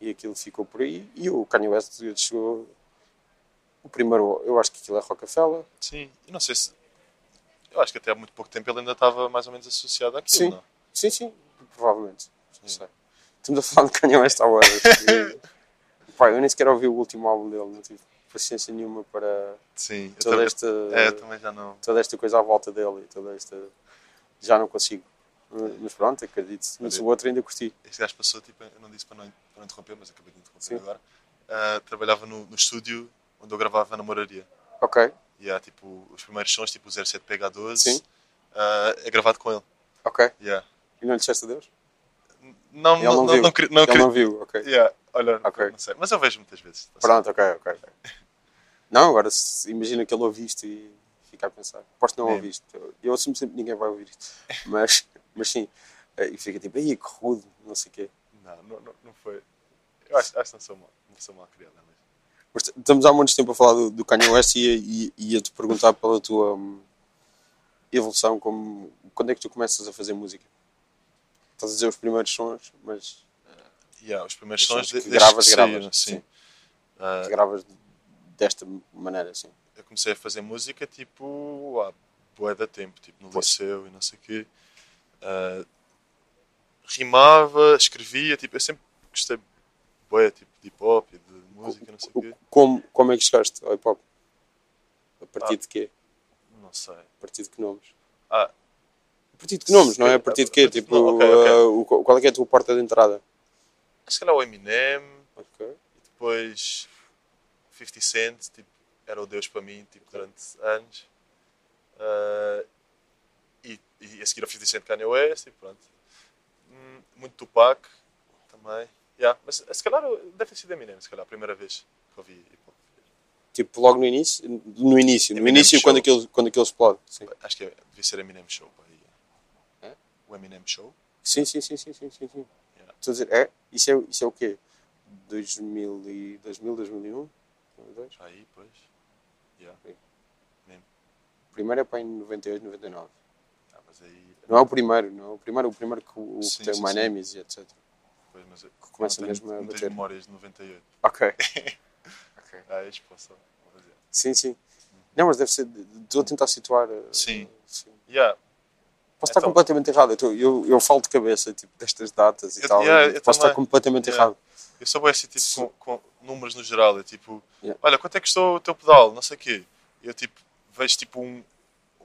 Speaker 2: e aquilo ficou por aí. E o Kanye West chegou. O primeiro, eu acho que aquilo é Rockefeller.
Speaker 3: Sim, e não sei se. Eu acho que até há muito pouco tempo ele ainda estava mais ou menos associado àquilo,
Speaker 2: Sim.
Speaker 3: não?
Speaker 2: Sim, sim, provavelmente. Não sei. Estamos a falar de Kanye West há horas. Pá, eu nem sequer ouvi o último álbum dele, não tive paciência nenhuma para
Speaker 3: Sim, eu
Speaker 2: toda
Speaker 3: também,
Speaker 2: esta,
Speaker 3: é, eu também já não.
Speaker 2: toda esta coisa à volta dele e toda esta. Já não consigo. Mas pronto, acredito. Mas o outro ainda curti.
Speaker 3: Este gajo passou, tipo, eu não disse para não, para não interromper, mas acabei de interromper
Speaker 2: Sim.
Speaker 3: agora. Ah, trabalhava no, no estúdio onde eu gravava na moraria.
Speaker 2: Ok,
Speaker 3: E há, tipo, os primeiros sons, tipo o 07PH12,
Speaker 2: Sim.
Speaker 3: ah, é gravado com ele.
Speaker 2: ok.
Speaker 3: Yeah.
Speaker 2: E não lhe disseste adeus?
Speaker 3: Não,
Speaker 2: Ele
Speaker 3: não,
Speaker 2: não
Speaker 3: não,
Speaker 2: viu.
Speaker 3: não, não
Speaker 2: Ele
Speaker 3: queria-
Speaker 2: não viu, ok.
Speaker 3: Yeah, olha,
Speaker 2: Ok.
Speaker 3: não sei. Mas eu vejo muitas vezes. tá
Speaker 2: Pronto, ok, ok. Não, agora imagina que ele ouviste e fica a pensar. Posso não
Speaker 3: É.
Speaker 2: ouviste. Eu, eu assumo sempre que ninguém vai ouvir isto. Mas, mas sim, eh, e fica tipo, aí que rude, não sei o quê.
Speaker 3: Não, não, não, foi. Eu acho, acho que não sou mal, não sou mal criado, mas.
Speaker 2: Mas t- estamos há muito tempo a falar do, do Kanye West e, e, e ia-te perguntar pela tua hum, evolução, como, quando é que tu começas a fazer música? Estás a dizer os primeiros sons, mas
Speaker 3: Yeah, os primeiros
Speaker 2: Os
Speaker 3: sons
Speaker 2: sons que gravas,
Speaker 3: que
Speaker 2: gravas,
Speaker 3: saíram,
Speaker 2: sim.
Speaker 3: sim. Ah,
Speaker 2: Que gravas desta maneira, assim.
Speaker 3: eu comecei a fazer música tipo há bué da tempo, tipo no
Speaker 2: Pois.
Speaker 3: liceu e não sei o quê. Ah, rimava, escrevia, tipo, eu sempre gostei bué, tipo, de hip hop e de música, não sei o quê.
Speaker 2: Como, como é que chegaste ao hip hop? A partir
Speaker 3: Ah.
Speaker 2: de quê?
Speaker 3: Não sei.
Speaker 2: A partir de que nomes?
Speaker 3: Ah,
Speaker 2: A partir de que nomes, não é? A partir de quê? Tipo,
Speaker 3: não, ok, ok.
Speaker 2: uh, o- qual é que é a tua porta de entrada?
Speaker 3: se calhar o Eminem
Speaker 2: Ok.
Speaker 3: e depois 50 Cent, tipo, era o Deus para mim, tipo, durante anos. Ah, e, e a seguir ao 50 Cent Kanye West e pronto. Hum, muito Tupac também. Yeah, mas se calhar deve ter sido Eminem, se calhar, a primeira vez que ouvi hip hop.
Speaker 2: Tipo, logo no início? No início, no
Speaker 3: Eminem
Speaker 2: início
Speaker 3: Show.
Speaker 2: quando aquilo, quando aquilo explode. Sim.
Speaker 3: Acho que é- devia ser Eminem Show.
Speaker 2: É?
Speaker 3: O Eminem Show.
Speaker 2: Sim, sim, sim, sim, sim, sim. sim.
Speaker 3: Yeah.
Speaker 2: Estou a dizer, é? Isso é, isso é o quê? 2000, e, 2000 2001? 2002?
Speaker 3: Aí, pois. Yeah.
Speaker 2: Primeiro é para em 98, 99.
Speaker 3: Mas aí.
Speaker 2: Não é o primeiro, não é o primeiro, o primeiro que, o, que
Speaker 3: Sim,
Speaker 2: tem
Speaker 3: sim,
Speaker 2: o My. Name Is e etc.
Speaker 3: Pois, mas eu
Speaker 2: Que começa
Speaker 3: não tenho
Speaker 2: mesmo a bater.
Speaker 3: memórias de 98.
Speaker 2: Ok. ok.
Speaker 3: Ah, é yeah.
Speaker 2: Sim, sim. Não, mas deve ser. Estou a tentar situar. uh,
Speaker 3: Sim.
Speaker 2: sim.
Speaker 3: Yeah,
Speaker 2: Posso estar
Speaker 3: Então-
Speaker 2: completamente errado. Eu, eu, eu falo de cabeça tipo, destas datas e
Speaker 3: Eu-
Speaker 2: tal.
Speaker 3: yeah,
Speaker 2: posso estar completamente
Speaker 3: Yeah.
Speaker 2: errado.
Speaker 3: Eu sou bem assim, tipo, com, com números no geral. É tipo,
Speaker 2: Yeah.
Speaker 3: olha, quanto é que custou o teu pedal? Não sei o quê. Eu, tipo, vejo, tipo, um-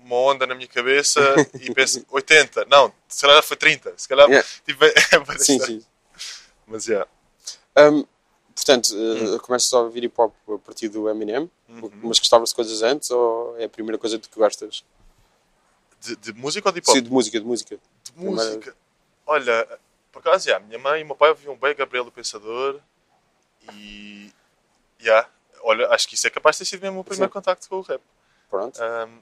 Speaker 3: uma onda na minha cabeça e penso, 80. Não, se calhar foi 30. Se calhar,
Speaker 2: Yeah.
Speaker 3: tipo, é,
Speaker 2: Sim, sim.
Speaker 3: Mas, yeah.
Speaker 2: Um, portanto,
Speaker 3: Hum.
Speaker 2: uh, começas a ouvir hip hop a partir do Eminem,
Speaker 3: Uhum.
Speaker 2: mas gostavas de coisas antes ou é a primeira coisa de que gostas?
Speaker 3: De, de música ou de hip hop?
Speaker 2: Sim, de música, de música.
Speaker 3: De
Speaker 2: Primeira-
Speaker 3: música. Olha, por acaso, yeah, minha mãe e meu pai ouviam bem Gabriel o Pensador e. Yeah, olha, acho que isso é capaz de ter sido mesmo o primeiro
Speaker 2: Sim.
Speaker 3: contacto com o rap.
Speaker 2: Pronto.
Speaker 3: Um,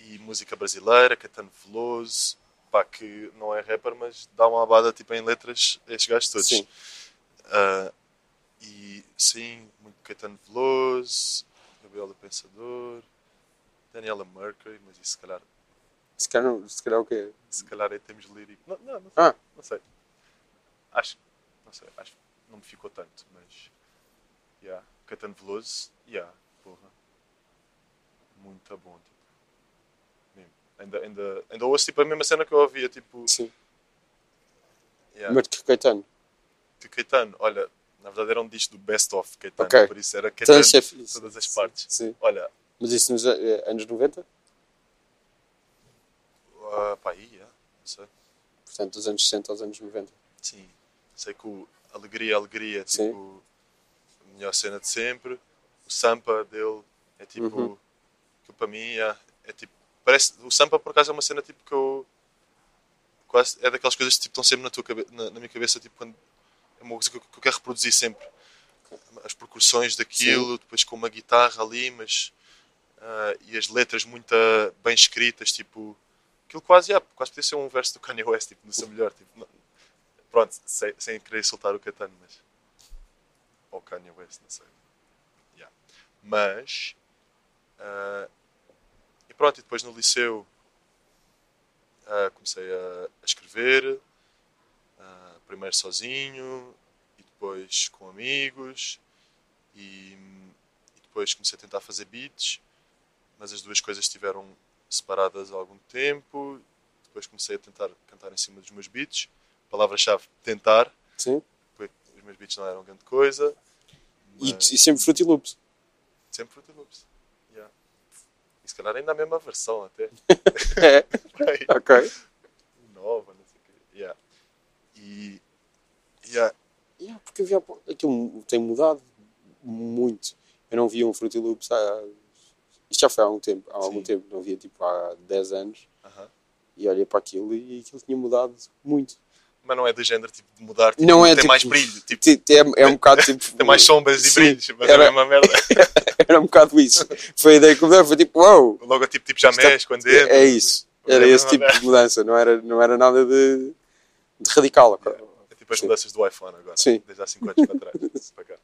Speaker 3: e música brasileira, Caetano Veloso, pá, que não é rapper, mas dá uma abada tipo, em letras estes gajos todos.
Speaker 2: Sim.
Speaker 3: Uh, e sim, muito Caetano Veloso, Gabriel o Pensador, Daniela Mercury, mas isso se calhar,
Speaker 2: Se calhar, não- se calhar o quê?
Speaker 3: se calhar em termos líricos. Não, não, não,
Speaker 2: Ah,
Speaker 3: não sei. Acho, não sei, acho que não me ficou tanto, mas. Yeah, Caetano Veloso, yeah, porra. Muito bom, tipo. Ainda, ainda, ainda ouço tipo, a mesma cena que eu ouvia, tipo.
Speaker 2: sim.
Speaker 3: Yeah,
Speaker 2: Mas que Caetano.
Speaker 3: de Caetano, olha, na verdade era um disco do Best of Caetano,
Speaker 2: Ok.
Speaker 3: por isso era
Speaker 2: Então,
Speaker 3: Caetano
Speaker 2: é
Speaker 3: de
Speaker 2: fixe.
Speaker 3: todas as partes.
Speaker 2: Sim.
Speaker 3: Olha,
Speaker 2: Mas isso nos eh, anos 90?
Speaker 3: uh, pá, aí, yeah, não sei.
Speaker 2: Portanto, dos anos 60 aos anos 90.
Speaker 3: Sim, sei que o Alegria, Alegria,
Speaker 2: Sim.
Speaker 3: tipo, a melhor cena de sempre. O Sampa dele é tipo,
Speaker 2: Uhum.
Speaker 3: que para mim é, é tipo, parece, o Sampa por acaso é uma cena tipo que eu, quase, é daquelas coisas que tipo, estão sempre na, tua na, na minha cabeça, tipo, quando, é uma coisa que eu, que eu quero reproduzir sempre. As percussões daquilo, depois com uma guitarra ali, mas, ah, e as letras muito ah, bem escritas, tipo, aquilo quase, yeah, quase podia ser um verso do Kanye West, tipo, no seu melhor, tipo, não- pronto, sem, sem querer soltar o Caetano, mas. Ou Kanye West, não sei. Yeah. Mas. e pronto, e depois no liceu ah, comecei a, a escrever, ah, primeiro sozinho e depois com amigos, e, e depois comecei a tentar fazer beats, mas as duas coisas estiveram separadas há algum tempo. Depois comecei a tentar cantar em cima dos meus beats. Palavra-chave: tentar.
Speaker 2: Sim.
Speaker 3: porque Os meus beats não eram grande coisa.
Speaker 2: E,
Speaker 3: mas
Speaker 2: e sempre Fruity Loops.
Speaker 3: sempre Fruity Loops. Yeah. E se calhar ainda a mesma versão até.
Speaker 2: É, ok.
Speaker 3: Nova, não sei o quê. Yeah. E. Yeah.
Speaker 2: Yeah, porque havia, aquilo tem mudado muito. Eu não via um Fruity Loops há. Isto já foi há algum tempo. Há algum
Speaker 3: Sim.
Speaker 2: tempo. Não via tipo há 10 anos.
Speaker 3: aham.
Speaker 2: E olhei para aquilo e aquilo tinha mudado muito.
Speaker 3: Mas não é do género tipo, de mudar. Tipo,
Speaker 2: Não é,
Speaker 3: tem
Speaker 2: tipo,
Speaker 3: mais brilho. Tipo,
Speaker 2: Ti- ti- É, é um bocado tipo.
Speaker 3: tem mais sombras e
Speaker 2: Sim,
Speaker 3: brilhos. Mas
Speaker 2: era-
Speaker 3: é a mesma merda.
Speaker 2: Era um bocado isso. Foi a ideia que me deu. Foi tipo, uau!
Speaker 3: O logotipo tipo já
Speaker 2: isto é-
Speaker 3: mexe quando entra.
Speaker 2: É isso. Era
Speaker 3: É
Speaker 2: esse tipo de mudança. Não era, não era nada de, de radical. ok?
Speaker 3: É tipo as mudanças do iPhone agora.
Speaker 2: Sim.
Speaker 3: Desde há 5 anos para trás. para cá.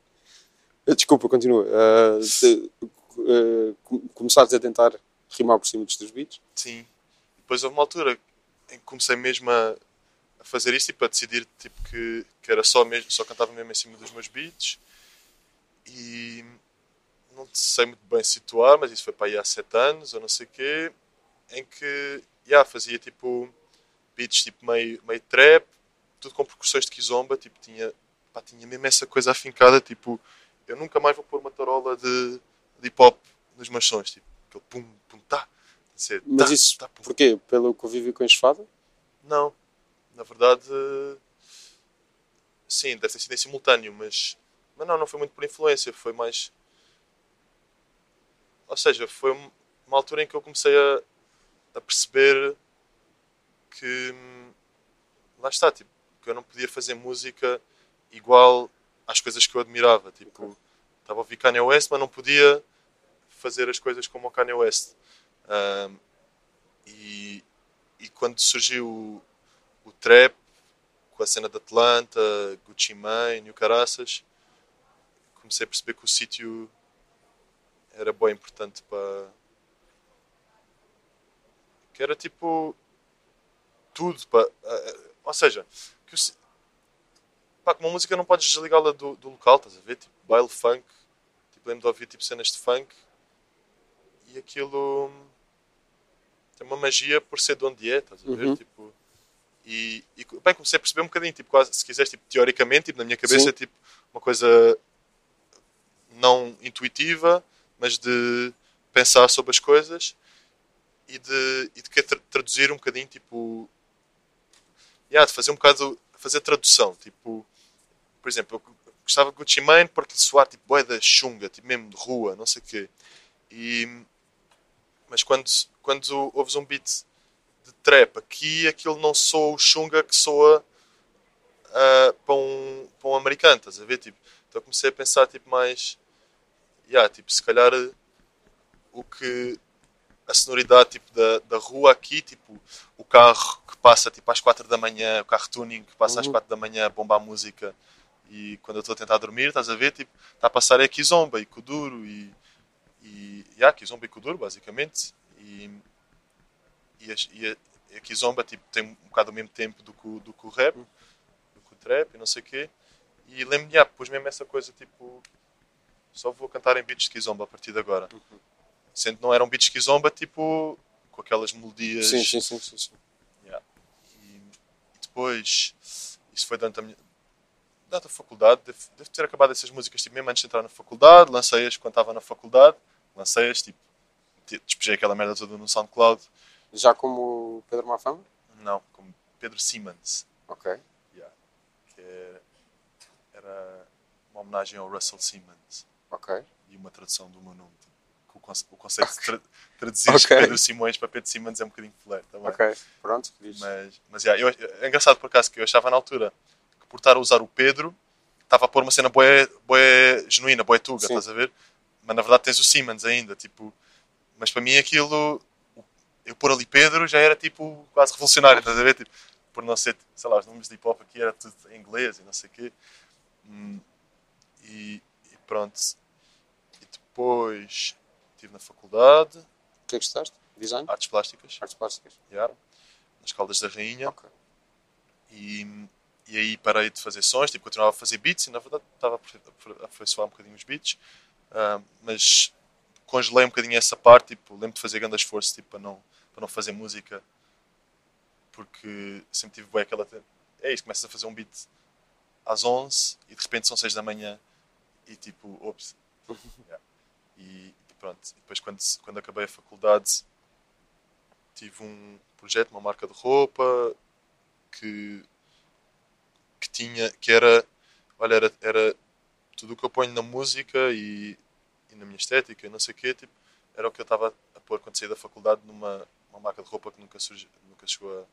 Speaker 2: Desculpa, continua. Uh, te- uh, a tentar rimar por cima dos teus beats?
Speaker 3: Sim. Depois houve uma altura em que comecei mesmo a, a fazer isto, tipo, a decidir tipo, que, que era só, mesmo, só cantava mesmo em cima dos meus beats. E não sei muito bem situar, mas isso foi para aí há 7 anos, ou não sei o quê, em que yeah, fazia tipo beats tipo meio, meio trap, tudo com percussões de kizomba, tipo, tinha, pá, tinha mesmo essa coisa afincada, tipo, eu nunca mais vou pôr uma tarola de, de hip hop nos meus sons, tipo, aquele pum, pum, tá. Dizer,
Speaker 2: Mas
Speaker 3: tá,
Speaker 2: isso
Speaker 3: tá, pum.
Speaker 2: porquê? Pelo convívio com a enxofada?
Speaker 3: Não, na verdade, sim, deve ter sido em simultâneo, mas, mas não, não foi muito por influência, foi mais. Ou seja, foi um- uma altura em que eu comecei a, a perceber que lá está, tipo, que eu não podia fazer música igual às coisas que eu admirava. Tipo, estava a ouvir Kanye West, mas não podia fazer as coisas como o Kanye West. Ahm, e, e quando surgiu o, trap, com a cena de Atlanta, Gucci Mane e o Caraças, comecei a perceber que o sítio era bem importante para. que era tipo. tudo. Pá. Ou seja, que o, pá, uma música não podes desligá-la do, do local, estás a ver? Tipo, baile funk. Tipo, lembro de ouvir tipo, cenas de funk e aquilo tem uma magia por ser de onde é, estás a ver?
Speaker 2: Uhum.
Speaker 3: Tipo, e, e bem, comecei a perceber um bocadinho, tipo, quase, se quiseres, tipo, teoricamente, tipo, na minha cabeça
Speaker 2: Sim.
Speaker 3: tipo uma coisa não intuitiva, mas de pensar sobre as coisas e de, e de tra- traduzir um bocadinho, tipo, yeah, de fazer um bocado, fazer tradução, tipo, por exemplo, eu gostava de Gucci Mane porque soar tipo boé da chunga, tipo mesmo de rua, não sei o quê. E, mas quando, quando ouves um beat trap aqui, aquilo não soa o chunga que soa ah, para, um, para um americano, estás a ver? Tipo, então eu comecei a pensar tipo mais, yeah, tipo, se calhar o que a sonoridade tipo, da, da rua aqui, tipo, o carro que passa tipo, às 4 da manhã, o carro tuning que passa às
Speaker 2: Uhum.
Speaker 3: 4 da manhã a bombar a música e quando eu estou a tentar dormir, estás a ver, tipo, está a passar é Kizomba e Kuduro e, e yeah, Kizomba e Kuduro, basicamente. E, e, e e a Kizomba tipo, tem um bocado o mesmo tempo do que, o- do que o rap, do que o trap e não sei o quê. E lembro-me, yeah, pus mesmo essa coisa, tipo, só vou cantar em beats de Kizomba a partir de agora. Sendo que não eram beats de Kizomba, tipo, com aquelas melodias
Speaker 2: Sim, sim, sim, sim, sim.
Speaker 3: Yeah. E, depois, isso foi durante a minha durante a faculdade, devo, devo ter acabado essas músicas tipo, mesmo antes de entrar na faculdade, lancei-as quando estava na faculdade, lancei-as, tipo, despejei aquela merda toda no SoundCloud,
Speaker 2: Já como Pedro Mafama?
Speaker 3: não, como Pedro Simmons,
Speaker 2: Ok.
Speaker 3: yeah, que era, uma homenagem ao Russell Simmons
Speaker 2: Ok.
Speaker 3: e uma tradução do meu nome. Tipo, o, conce- o conceito de tra traduzir
Speaker 2: Ok.
Speaker 3: Pedro Simões para Pedro Simmons é um bocadinho flare também.
Speaker 2: Ok. Pronto. Diz.
Speaker 3: Mas, mas yeah, eu, é engraçado por acaso que eu achava na altura que por estar a usar o Pedro estava a pôr uma cena boé, boé genuína, boé tuga,
Speaker 2: Sim.
Speaker 3: estás a ver? Mas na verdade tens o Siemens ainda, tipo. Mas para mim aquilo, eu pôr ali Pedro já era tipo quase revolucionário, estás a ver? Tipo, por não ser, sei lá, os números de hip hop aqui era tudo em inglês e não sei o quê. Hum, E, e pronto. E depois estive na faculdade,
Speaker 2: O que é que gostaste? Design?
Speaker 3: artes plásticas,
Speaker 2: Artes plásticas?
Speaker 3: yeah, nas Caldas da Rainha.
Speaker 2: Ok.
Speaker 3: E, e aí parei de fazer sons, tipo, continuava a fazer beats e na verdade estava a aperfei- a aperfeiçoar um bocadinho os beats, Ah, mas congelei um bocadinho essa parte, tipo, lembro de fazer grande esforço tipo, para, não, para não fazer música, porque sempre tive bem aquela. É isso, começas a fazer um beat às 11 e de repente são 6 da manhã e tipo, ops. Yeah. E, e pronto, e depois quando, quando acabei a faculdade tive um projeto, uma marca de roupa que, que tinha, que era, olha, era, era tudo o que eu ponho na música e, e na minha estética e não sei o quê, tipo, era o que eu estava a pôr quando saí da faculdade numa uma marca de roupa que nunca, surgi, nunca chegou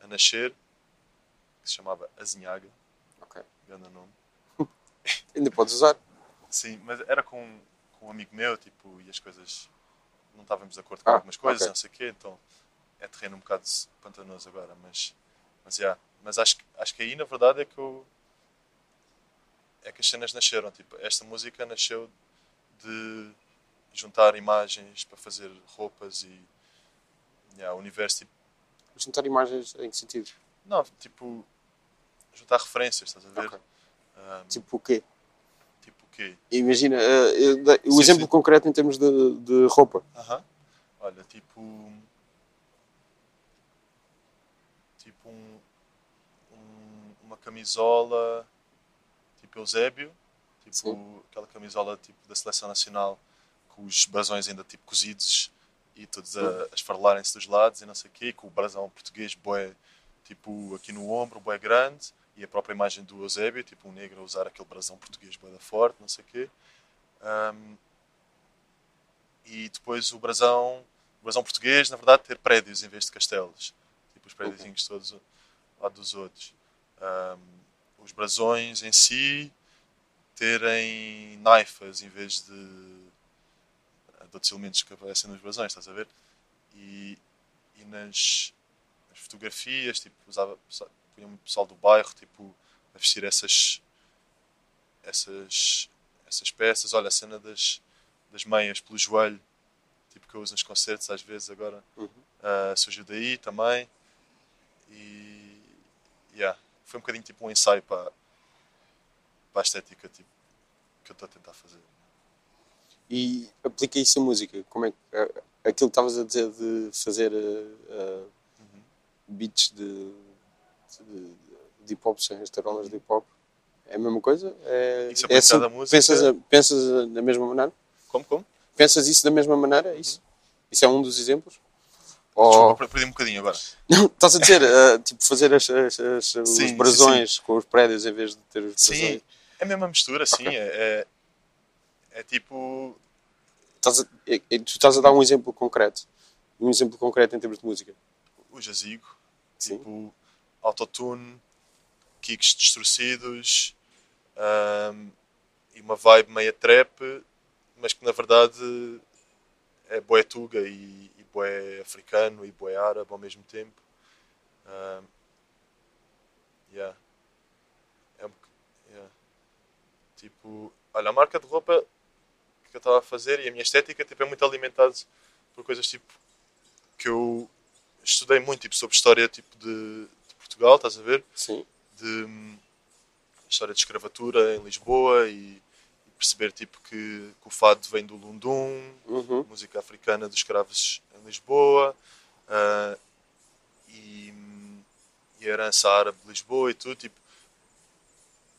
Speaker 3: a, a nascer, que se chamava Azinhaga,
Speaker 2: Ok.
Speaker 3: grande nome.
Speaker 2: Ainda podes usar.
Speaker 3: Sim, mas era com, com um amigo meu, tipo, e as coisas não estávamos de acordo com
Speaker 2: Ah,
Speaker 3: algumas coisas,
Speaker 2: ok.
Speaker 3: não sei o quê, então é terreno um bocado pantanoso agora, mas, mas, yeah. mas acho, que- acho que aí na verdade é que eu, é que as cenas nasceram, tipo, esta música nasceu de juntar imagens para fazer roupas e yeah, o universo, tipo,
Speaker 2: Juntar imagens em que sentido?
Speaker 3: Não, tipo, juntar referências, estás a ver?
Speaker 2: Ok.
Speaker 3: Um,
Speaker 2: Tipo o quê?
Speaker 3: tipo o quê?
Speaker 2: Imagina, dei- o
Speaker 3: Sim,
Speaker 2: exemplo
Speaker 3: sim.
Speaker 2: concreto em termos de, de roupa.
Speaker 3: Aham. Olha, tipo. Tipo um, um- uma camisola tipo Eusébio, tipo
Speaker 2: Sim.
Speaker 3: aquela camisola tipo da seleção nacional com os brasões ainda tipo cozidos e todos a, a esfarelarem-se dos lados e não sei o quê, com o brasão português bué, tipo aqui no ombro, bué grande, e a própria imagem do Eusébio, tipo um negro a usar aquele brasão português bué da forte, não sei o quê. Ahm, e depois o brasão, o brasão português, na verdade, ter prédios em vez de castelos. Tipo os prédiozinhos todos ao lado dos outros. Ahm, os brasões em si terem naifas em vez de, de outros elementos que aparecem nos brasões, estás a ver? E, e nas, nas fotografias, tipo, usava, punha o pessoal do bairro, tipo, a vestir essas, essas, essas peças. Olha, a cena das, das meias pelo joelho, tipo que eu uso nos concertos às vezes agora,
Speaker 2: Uhum.
Speaker 3: ah, surgiu daí também. E yeah, foi um bocadinho tipo um ensaio para, para a estética tipo, que eu estou a tentar fazer.
Speaker 2: E aplica isso à música. Como é que, aquilo que estavas a dizer de fazer eh,
Speaker 3: Uhum.
Speaker 2: beats de, de, de hip hop sem as tarolas de hip hop é a mesma coisa? É,
Speaker 3: Isso
Speaker 2: é
Speaker 3: à música?
Speaker 2: Pensas, pensas da mesma maneira?
Speaker 3: Como, como?
Speaker 2: Pensas isso da mesma maneira? É isso? Isso é um dos exemplos?
Speaker 3: Uhum. Desculpa, per- perdi um bocadinho agora.
Speaker 2: não, estás a dizer, eh, tipo, fazer as, as- as- os
Speaker 3: Sim, sim,
Speaker 2: brasões com os prédios em vez de ter os
Speaker 3: Sim,
Speaker 2: brasões?
Speaker 3: é a mesma mistura, sim. É, é, é tipo.
Speaker 2: Estás a, é- é- tu estás a dar um exemplo concreto. Um exemplo concreto em termos de música.
Speaker 3: o jazigo,
Speaker 2: Sim.
Speaker 3: tipo autotune, kicks distorcidos ahm, e uma vibe meia trap, mas que na verdade é boé tuga e, e boé africano e boé árabe ao mesmo tempo. Ahm, yeah. É um yeah. Tipo, olha, a marca de roupa que eu estava a fazer e a minha estética tipo, é muito alimentado por coisas tipo que eu estudei muito tipo, sobre história tipo, de, de Portugal, estás a ver?
Speaker 2: Sim.
Speaker 3: De hum, história de escravatura em Lisboa e, e perceber tipo, que, que o fado vem do Lundum,
Speaker 2: Uhum.
Speaker 3: música africana dos escravos em Lisboa ah, e, hum, e a herança árabe de Lisboa e tudo. Tipo,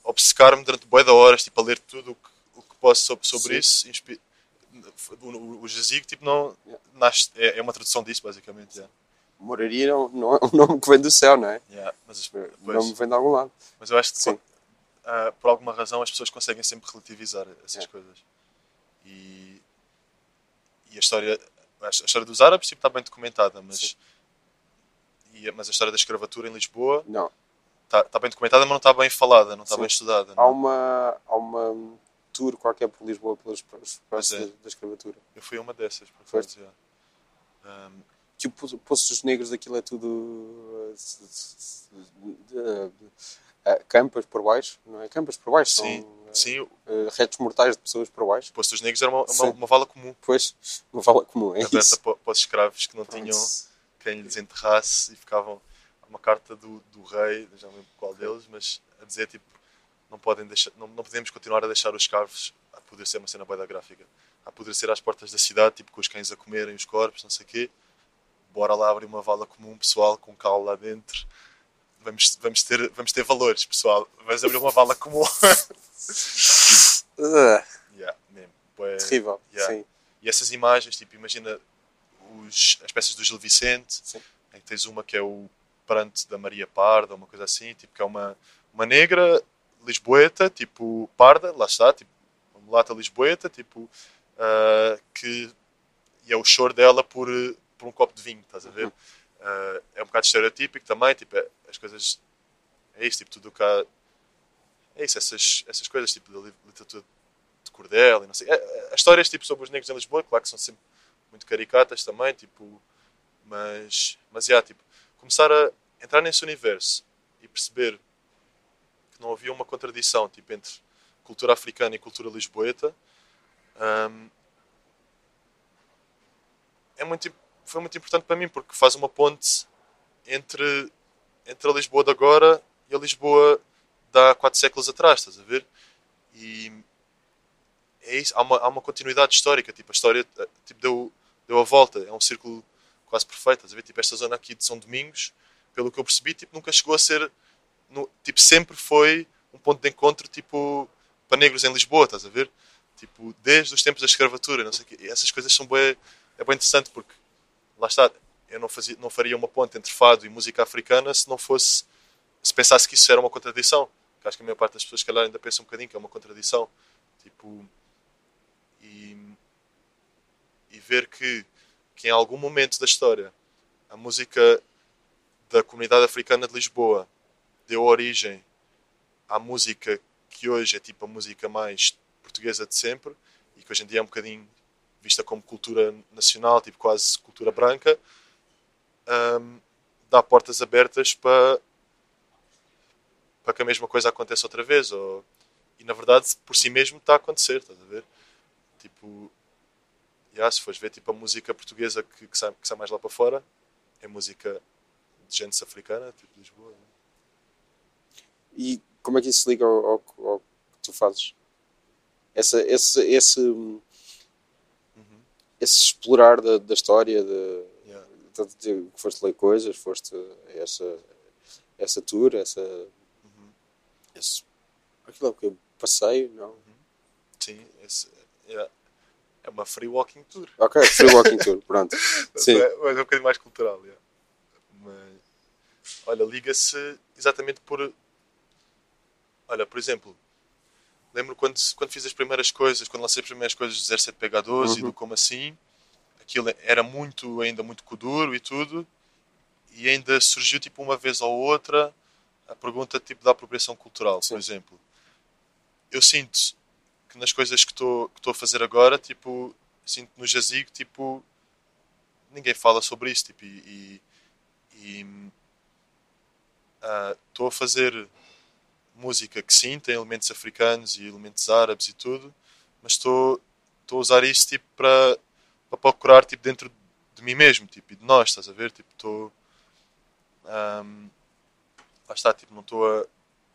Speaker 3: obcecar-me durante de horas tipo, a ler tudo o que, posso sobre, sobre isso. O, o, jazigo tipo, não, nasce, é, é uma tradução disso, basicamente. yeah.
Speaker 2: Moraria não, não é um nome que vem do céu, não é?
Speaker 3: Yeah, mas,
Speaker 2: O
Speaker 3: pois,
Speaker 2: nome vem de algum lado.
Speaker 3: mas eu acho que
Speaker 2: Sim.
Speaker 3: ah, por alguma razão as pessoas conseguem sempre relativizar essas
Speaker 2: Yeah.
Speaker 3: coisas. E, e a história a história dos árabes tipo, está bem documentada, mas, e, a- mas a história da escravatura em Lisboa
Speaker 2: Não.
Speaker 3: está, está bem documentada, mas não está bem falada, não está
Speaker 2: Sim.
Speaker 3: bem estudada.
Speaker 2: Há
Speaker 3: não é?
Speaker 2: uma, há uma tour qualquer por Lisboa espaços
Speaker 3: Pois é.
Speaker 2: da, da escravatura.
Speaker 3: Eu fui uma dessas, por yeah. Um,
Speaker 2: Que o Poço Poço dos Negros daquilo é tudo uh, s- uh, uh, campas por baixo, não é? Campas por baixo,
Speaker 3: sim,
Speaker 2: são
Speaker 3: sim,
Speaker 2: uh, retos mortais de pessoas por baixo.
Speaker 3: Poço dos Negros era uma, uma, uma vala comum,
Speaker 2: Depois, uma vala comum, é
Speaker 3: aberta
Speaker 2: isso.
Speaker 3: para, para os escravos que não tinham quem lhes enterrasse e ficavam uma carta do, do rei, já não lembro qual deles, mas a dizer tipo não podem deixar, não, não podemos continuar a deixar os escravos a poder ser uma cena boa da gráfica, a poder ser às portas da cidade, tipo com os cães a comerem os corpos, não sei o quê. Bora lá abrir uma vala comum, pessoal, com cal lá dentro. Vamos, vamos, ter, vamos ter valores, pessoal. Vamos abrir uma vala comum. Yeah, mesmo. Bué-
Speaker 2: terrível,
Speaker 3: Yeah.
Speaker 2: sim.
Speaker 3: E essas imagens, tipo, imagina os, as peças do Gil Vicente,
Speaker 2: Sim.
Speaker 3: em que tens uma que é o Pranto da Maria Parda, uma coisa assim, tipo, que é uma, uma negra lisboeta, tipo, parda, lá está, tipo, uma mulata lisboeta, tipo, ah, que e é o choro dela por, por um copo de vinho, estás a ver?
Speaker 2: Uhum.
Speaker 3: Ah, é um bocado estereotípico também, tipo, é- as coisas, é isso, tipo, tudo há, é isso, essas, essas coisas, tipo, da li- literatura de cordel e não sei. É, é, As histórias tipo, sobre os negros em Lisboa, claro que são sempre muito caricatas também, tipo, mas, mas yeah, tipo, começar a entrar nesse universo e perceber que não havia uma contradição tipo, entre cultura africana e cultura lisboeta hum, é muito, foi muito importante para mim porque faz uma ponte entre entre a Lisboa de agora e a Lisboa de há quatro séculos atrás, estás a ver? E é isso, há uma, há uma continuidade histórica, tipo, a história eh, tipo, deu, deu a volta, é um círculo quase perfeito, estás a ver? Tipo, esta zona aqui de São Domingos, pelo que eu percebi, tipo, nunca chegou a ser, no, tipo, sempre foi um ponto de encontro, tipo, para negros em Lisboa, estás a ver? Tipo, desde os tempos da escravatura, não sei quê. E essas coisas são bem, é bem interessante porque, lá está, eu não, fazia, não faria uma ponte entre fado e música africana se não fosse, se pensasse que isso era uma contradição. Que acho que a maior parte das pessoas, calhar, ainda pensa um bocadinho que é uma contradição. Tipo, e, e ver que, que em algum momento da história a música da comunidade africana de Lisboa deu origem à música que hoje é tipo a música mais portuguesa de sempre e que hoje em dia é um bocadinho vista como cultura nacional, tipo quase cultura branca, um, dá portas abertas para, para que a mesma coisa aconteça outra vez. Ou, e na verdade, por si mesmo, está a acontecer, estás a ver? Tipo, yeah, se fores ver tipo, a música portuguesa que, que, sai, que sai mais lá para fora, é música de gente africana, tipo Lisboa.
Speaker 2: E como é que isso se liga ao, ao, ao que tu fazes? Essa, esse, esse, uhum. esse explorar da, da história, de,
Speaker 3: Yeah.
Speaker 2: de, que foste ler coisas, foste essa, essa tour, essa.
Speaker 3: Uhum.
Speaker 2: Esse, aquilo é o que eu passeio, não?
Speaker 3: Sim, esse, yeah. é uma free walking tour.
Speaker 2: Ok, free walking tour, pronto. Sim.
Speaker 3: Mas, mas é um bocadinho mais cultural. yeah. Mas, olha, liga-se exatamente por. Olha, por exemplo, lembro quando, quando fiz as primeiras coisas, quando lancei as primeiras coisas do 07PH12 e
Speaker 2: Uhum.
Speaker 3: do Como Assim, aquilo era muito, ainda muito kuduro e tudo, e ainda surgiu tipo uma vez ou outra a pergunta tipo da apropriação cultural,
Speaker 2: Sim.
Speaker 3: por exemplo. Eu sinto que nas coisas que estou que estou a fazer agora, tipo, sinto no jazigo, tipo, ninguém fala sobre isso, tipo, e e- e, ah, estou a fazer música que sim, tem elementos africanos e elementos árabes e tudo, mas estou a usar isso tipo para procurar tipo dentro de mim mesmo, tipo, e de nós, estás a ver? Tipo, estou ahm, lá está, tipo, não estou a,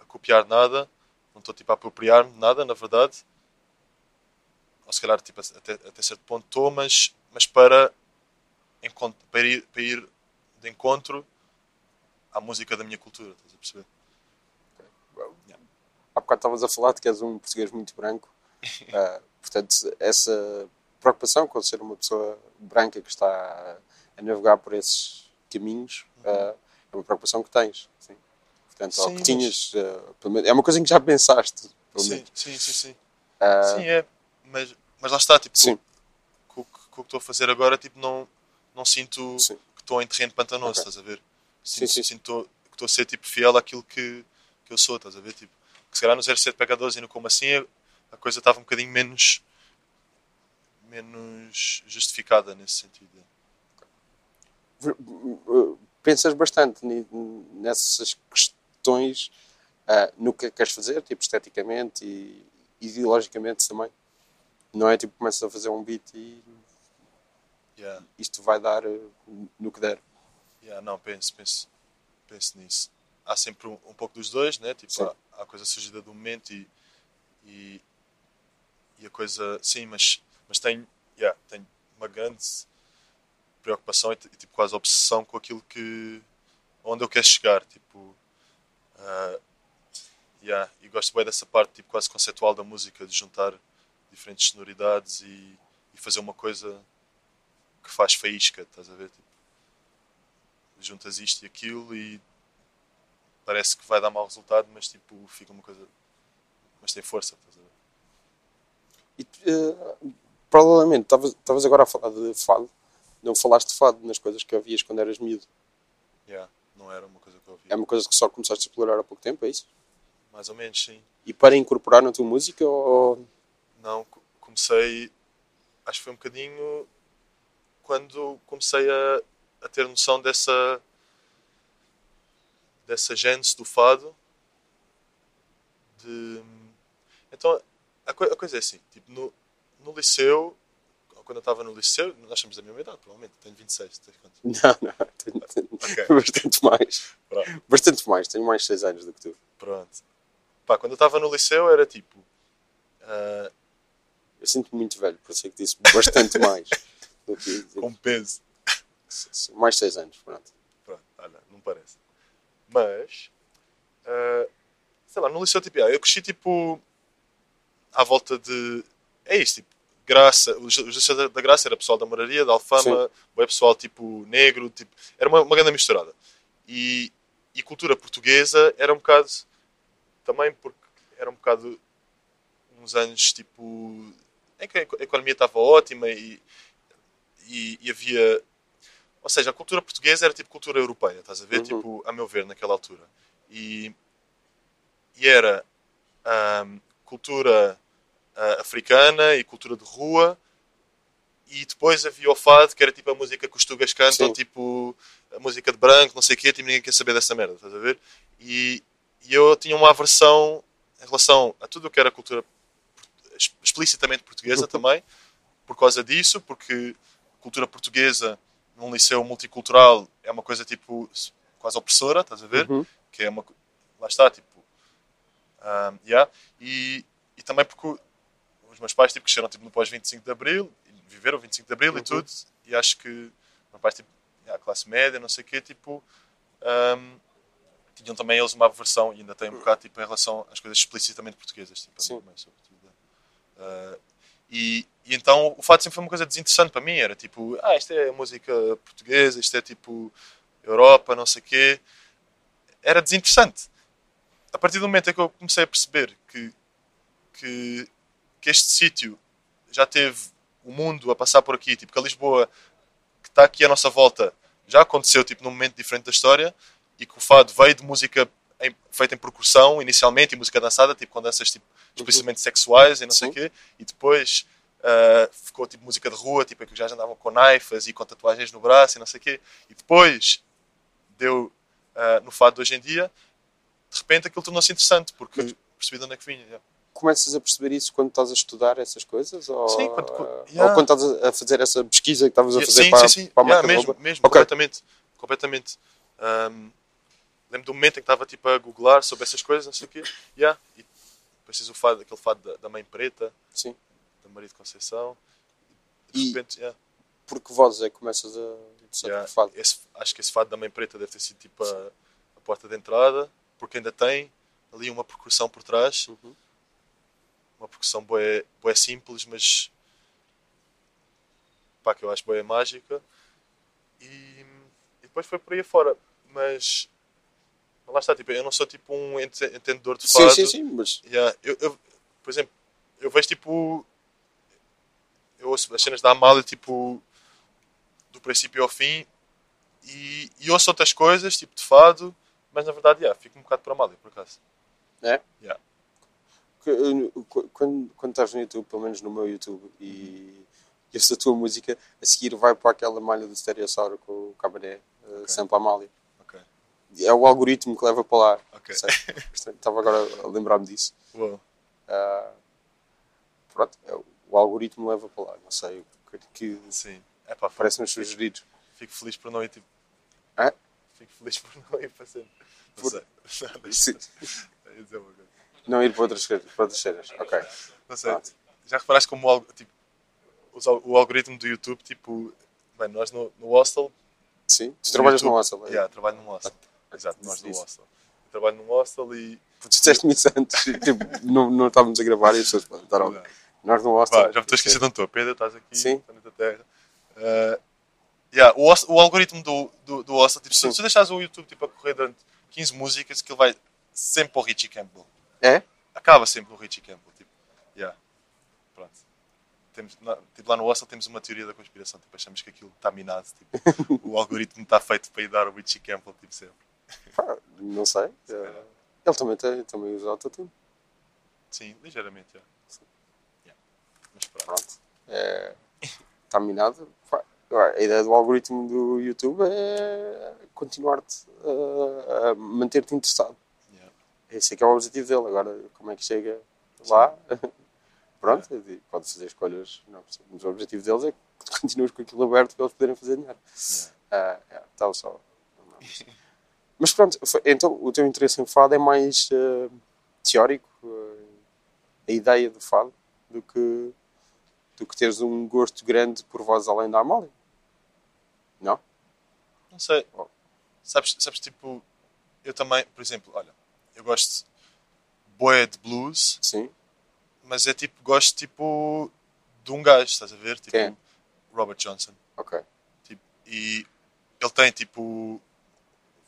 Speaker 3: a copiar nada, não estou tipo a apropriar-me de nada, na verdade. Ou se calhar tipo, até, até certo ponto estou, mas, mas para, para, ir, para ir de encontro à música da minha cultura, estás a perceber?
Speaker 2: Há bocado estavas a falar de que és um português muito branco. Ah, portanto, essa preocupação com ser uma pessoa branca que está a, navegar por esses caminhos ah, é uma preocupação que tens. Sim. Portanto, ou
Speaker 3: Sim,
Speaker 2: que
Speaker 3: mas-
Speaker 2: tinhas. ah, pelo menos- é uma coisa em que já pensaste. Pelo
Speaker 3: Sim,
Speaker 2: menos.
Speaker 3: sim, sim, sim. Sim, é. Mas, mas lá está, tipo,
Speaker 2: Sim.
Speaker 3: com, com- o que estou a fazer agora, tipo, não, não sinto
Speaker 2: Sim.
Speaker 3: que estou em terreno pantanoso,
Speaker 2: Ok.
Speaker 3: estás a ver?
Speaker 2: Sim,
Speaker 3: Sinto,
Speaker 2: sim.
Speaker 3: sinto que estou a ser tipo, fiel àquilo que, que eu sou, estás a ver? Tipo, que se calhar no 07 pega 12 e no como assim a coisa estava um bocadinho menos menos justificada nesse sentido.
Speaker 2: Uh, pensas bastante nessas questões ah, no que queres fazer, tipo esteticamente e ideologicamente também. Não é tipo começas a fazer um beat e
Speaker 3: Yeah,
Speaker 2: isto vai dar uh, no que der.
Speaker 3: yeah, não, penso, penso, penso nisso. Há sempre um, um pouco dos dois, né? Tipo, há, há a coisa surgida do momento e, e, e a coisa. Sim, mas, mas tenho, yeah, tenho uma grande preocupação e, e, tipo, quase obsessão com aquilo que. onde eu quero chegar. Tipo, ah, yeah, e gosto bem dessa parte tipo, quase conceitual da música, de juntar diferentes sonoridades e, e fazer uma coisa que faz faísca, estás a ver? Tipo, juntas isto e aquilo e parece que vai dar mau resultado, mas tipo, fica uma coisa. Mas tem força, estás a ver?
Speaker 2: E uh, provavelmente estavas agora a falar de fado, não falaste de fado nas coisas que ouvias quando eras miúdo.
Speaker 3: Yeah, não era uma coisa que eu ouvia.
Speaker 2: É uma coisa que só começaste a explorar há pouco tempo, é isso?
Speaker 3: Mais ou menos, sim.
Speaker 2: E para incorporar na tua música ou.
Speaker 3: Não, co- comecei. Acho que foi um bocadinho quando comecei a, a ter noção dessa. Dessa gênese do fado. De. Então, a, coi- a coisa é assim: tipo, no, no liceu, quando eu estava no liceu, nós somos da mesma idade, provavelmente, tenho 26, tens quanto?
Speaker 2: Não, não, tenho, tenho
Speaker 3: Ok.
Speaker 2: bastante mais.
Speaker 3: Pronto.
Speaker 2: Bastante mais, tenho mais 6 anos do que tu.
Speaker 3: Pronto. Pá, quando eu estava no liceu era tipo. ah,
Speaker 2: Eu sinto-me muito velho, por isso é que disse bastante mais do que.
Speaker 3: com peso.
Speaker 2: Mais 6 anos, pronto.
Speaker 3: Pronto, olha, não parece. Mas, ah, sei lá, no liceu, tipo, eu cresci, tipo, à volta de. É isto, tipo, Graça. Os os liceu da, da Graça era pessoal da Moraria, da Alfama, o pessoal, tipo, negro, tipo, era uma, uma grande misturada. E, e cultura portuguesa era um bocado. Também porque era um bocado. uns anos, tipo. em que a economia estava ótima e, e, e havia ou seja, a cultura portuguesa era tipo cultura europeia, estás a ver?
Speaker 2: Uhum.
Speaker 3: Tipo, a meu ver, naquela altura. E, e era ahm, cultura ah, africana e cultura de rua. E depois havia o fado, que era tipo a música que os tugas cantam,
Speaker 2: Sim.
Speaker 3: tipo a música de branco, não sei o quê, tipo, ninguém quer saber dessa merda, estás a ver? E, e eu tinha uma aversão em relação a tudo o que era cultura ex- explicitamente portuguesa
Speaker 2: Uhum.
Speaker 3: também, por causa disso, porque cultura portuguesa num liceu multicultural é uma coisa tipo quase opressora, estás a ver?
Speaker 2: Uhum.
Speaker 3: Que é uma lá está, tipo ahm, yeah. e, e também porque os meus pais tipo, cresceram tipo, no pós 25 de Abril, e viveram o 25 de Abril e
Speaker 2: Uhum.
Speaker 3: tudo, e acho que meus pais tipo, classe média, não sei o quê, tipo ahm, tinham também eles uma aversão e ainda têm um bocado tipo, em relação às coisas explicitamente portuguesas, tipo, a
Speaker 2: Sim.
Speaker 3: mãe, sobretudo. Ah, e, e então o fato sempre foi uma coisa desinteressante para mim. Era tipo, ah, isto é música portuguesa, isto é tipo Europa, não sei o quê. Era desinteressante. A partir do momento em que eu comecei a perceber que, que, que este sítio já teve o mundo a passar por aqui, tipo que a Lisboa que está aqui à nossa volta já aconteceu tipo num momento diferente da história e que o fado veio de música em- feita em percussão inicialmente e música dançada, tipo com danças tipo, explicitamente sexuais e não sei o quê, e depois ah, ficou tipo música de rua, tipo em que já andavam com naifas e com tatuagens no braço e não sei o quê, e depois deu ah, no fado de hoje em dia, de repente aquilo tornou-se interessante porque
Speaker 2: Mas-
Speaker 3: percebi de onde é que vinha. yeah.
Speaker 2: Começas a perceber isso quando estás a estudar essas coisas? Ou,
Speaker 3: Sim, quando-
Speaker 2: ou
Speaker 3: yeah.
Speaker 2: quando estás a- fazer essa pesquisa que estavas a fazer
Speaker 3: sim,
Speaker 2: para,
Speaker 3: sim, sim.
Speaker 2: para a marca
Speaker 3: mesmo, mesmo
Speaker 2: Ok.
Speaker 3: completamente. completamente. Ahm, lembro do momento em que estava tipo, a googlar sobre essas coisas, não sei o quê. Yeah. E depois tens o fado, aquele fado da, da mãe preta,
Speaker 2: Sim.
Speaker 3: da Maria de Conceição. E de
Speaker 2: E-
Speaker 3: repente, yeah,
Speaker 2: Por que vozes é que começas a interessar
Speaker 3: yeah,
Speaker 2: por fado?
Speaker 3: esse- acho que esse fado da mãe preta deve ter sido tipo a, a porta de entrada, porque ainda tem ali uma percussão por trás.
Speaker 2: Uhum.
Speaker 3: Uma percussão boé, boé simples, mas pá, que eu acho boé mágica. E, e depois foi por aí afora. Mas lá está, tipo, eu não sou tipo um ente- entendedor de
Speaker 2: Sim,
Speaker 3: fado.
Speaker 2: sim, sim, mas
Speaker 3: Yeah, eu, eu- por exemplo, eu vejo tipo. Eu ouço as cenas da Amália tipo. do princípio ao fim e, e ouço outras coisas, tipo de fado, mas na verdade, yeah, fico um bocado por Amália, por acaso.
Speaker 2: é?
Speaker 3: Yeah.
Speaker 2: Quando, quando estás no YouTube, pelo menos no meu YouTube, e e ouço a tua música, a seguir vai para aquela malha do Stereossauro com o cabaré, uh, sempre a Amália. É o algoritmo que leva para lá.
Speaker 3: Ok.
Speaker 2: Sei. Portanto, Estava agora a lembrar-me disso. Ah, pronto, é o, algoritmo leva para lá. Não sei o que, que
Speaker 3: Sim. É pá,
Speaker 2: parece-nos sugerido.
Speaker 3: Fico feliz por não ir tipo.
Speaker 2: Hã?
Speaker 3: Fico feliz por não ir para sempre. Não
Speaker 2: Por-
Speaker 3: sei.
Speaker 2: Sim.
Speaker 3: ia dizer uma coisa.
Speaker 2: Não ir para outras, coisas- para outras cenas. Ok.
Speaker 3: Não sei.
Speaker 2: Pronto.
Speaker 3: Já reparaste como o, tipo, o algoritmo do YouTube, tipo. Bem, nós no, no hostel.
Speaker 2: Sim. Tu trabalhas
Speaker 3: YouTube-
Speaker 2: no hostel. é?
Speaker 3: Yeah, trabalho num hostel. Exato, nós
Speaker 2: isso.
Speaker 3: hostel. Eu trabalho num hostel e.
Speaker 2: Tu disseste-me isso antes. tipo, não, não estávamos a gravar e as pessoas ouvir. Nós no hostel.
Speaker 3: Vá, já me estou esquecendo onde estou. Pedro, estás aqui,
Speaker 2: Sim.
Speaker 3: planeta Terra. Uh, yeah, o, hostel- o algoritmo do, do, do hostel, tipo, se, se deixares o YouTube tipo, a correr durante 15 músicas, que ele vai sempre para o Richie Campbell.
Speaker 2: É?
Speaker 3: Acaba sempre no Richie Campbell. Tipo, yeah. Pronto. Temos, tipo, lá no hostel temos uma teoria da conspiração. Tipo, achamos que aquilo está minado. Tipo, o algoritmo está feito para ir dar o Richie Campbell tipo, sempre.
Speaker 2: Pá, não sei. Eh, Ele também, tem, também usa autotune.
Speaker 3: Sim, ligeiramente. Yeah. Yeah. Mas pronto.
Speaker 2: Pronto. É, está minado. Pá, A ideia do algoritmo do YouTube é continuar-te a, a manter-te interessado.
Speaker 3: Yeah.
Speaker 2: Esse é que é o objetivo dele. Agora, como é que chega lá? Pronto, e pode fazer escolhas. Não, mas o objetivo deles é que tu continues com aquilo aberto para eles poderem fazer dinheiro.
Speaker 3: Yeah.
Speaker 2: Ah, é, tal só. Mas pronto, então o teu interesse em fado é mais eh, teórico, eh, a ideia do fado, do que, do que teres um gosto grande por vozes além da Amália. Não?
Speaker 3: Não sei.
Speaker 2: Oh.
Speaker 3: Sabes, sabes, tipo, eu também, por exemplo, olha, eu gosto boé de blues,
Speaker 2: Sim.
Speaker 3: mas é tipo, gosto tipo de um gajo, estás a ver? Tipo,
Speaker 2: Quem?
Speaker 3: Robert Johnson.
Speaker 2: Ok.
Speaker 3: Tipo, e ele tem tipo,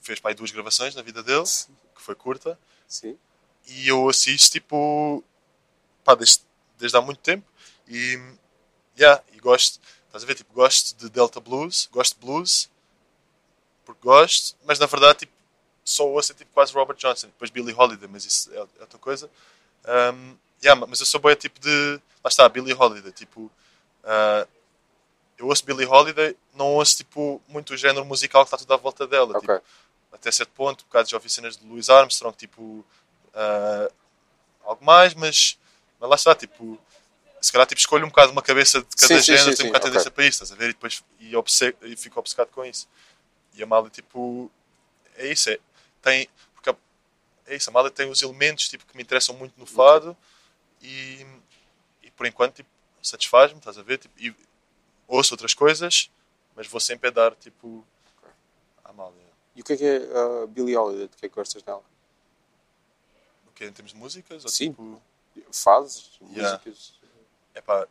Speaker 3: fez para aí duas gravações na vida dele, que foi curta,
Speaker 2: Sim.
Speaker 3: e eu assisto tipo, pá, desde, desde há muito tempo, e, yeah, e gosto, estás a ver? Tipo, gosto de Delta Blues, gosto de blues, porque gosto, mas na verdade, tipo, só ouço tipo quase Robert Johnson, depois Billie Holiday, mas isso é, é outra coisa. Um, yeah, mas eu sou boa tipo de. Lá está, Billie Holiday. Tipo, ah, eu ouço Billie Holiday, não ouço tipo, muito o género musical que está tudo à volta dela.
Speaker 2: Ok.
Speaker 3: Tipo, até certo ponto, um bocado já ouvi cenas de Louis Armstrong, tipo, ah, algo mais, mas, mas lá está, tipo, se calhar tipo, escolho um bocado uma cabeça de cada
Speaker 2: Sim, sim,
Speaker 3: género,
Speaker 2: sim,
Speaker 3: tenho um
Speaker 2: sim,
Speaker 3: bocado
Speaker 2: ok.
Speaker 3: tendência para isso, estás a ver? E depois e, obce- e fico obcecado com isso. E a Mali, tipo, é isso, é, tem, porque a- é isso, a Mali tem os elementos tipo, que me interessam muito no fado e, e por enquanto tipo, satisfaz-me, estás a ver? Tipo, e ouço outras coisas, mas vou sempre a dar tipo à Mali.
Speaker 2: E o que é que é a Billie Holiday? De que é que gostas dela?
Speaker 3: O que em termos de músicas?
Speaker 2: Sim.
Speaker 3: tipo,
Speaker 2: Fazes?
Speaker 3: Yeah.
Speaker 2: Músicas?
Speaker 3: epá,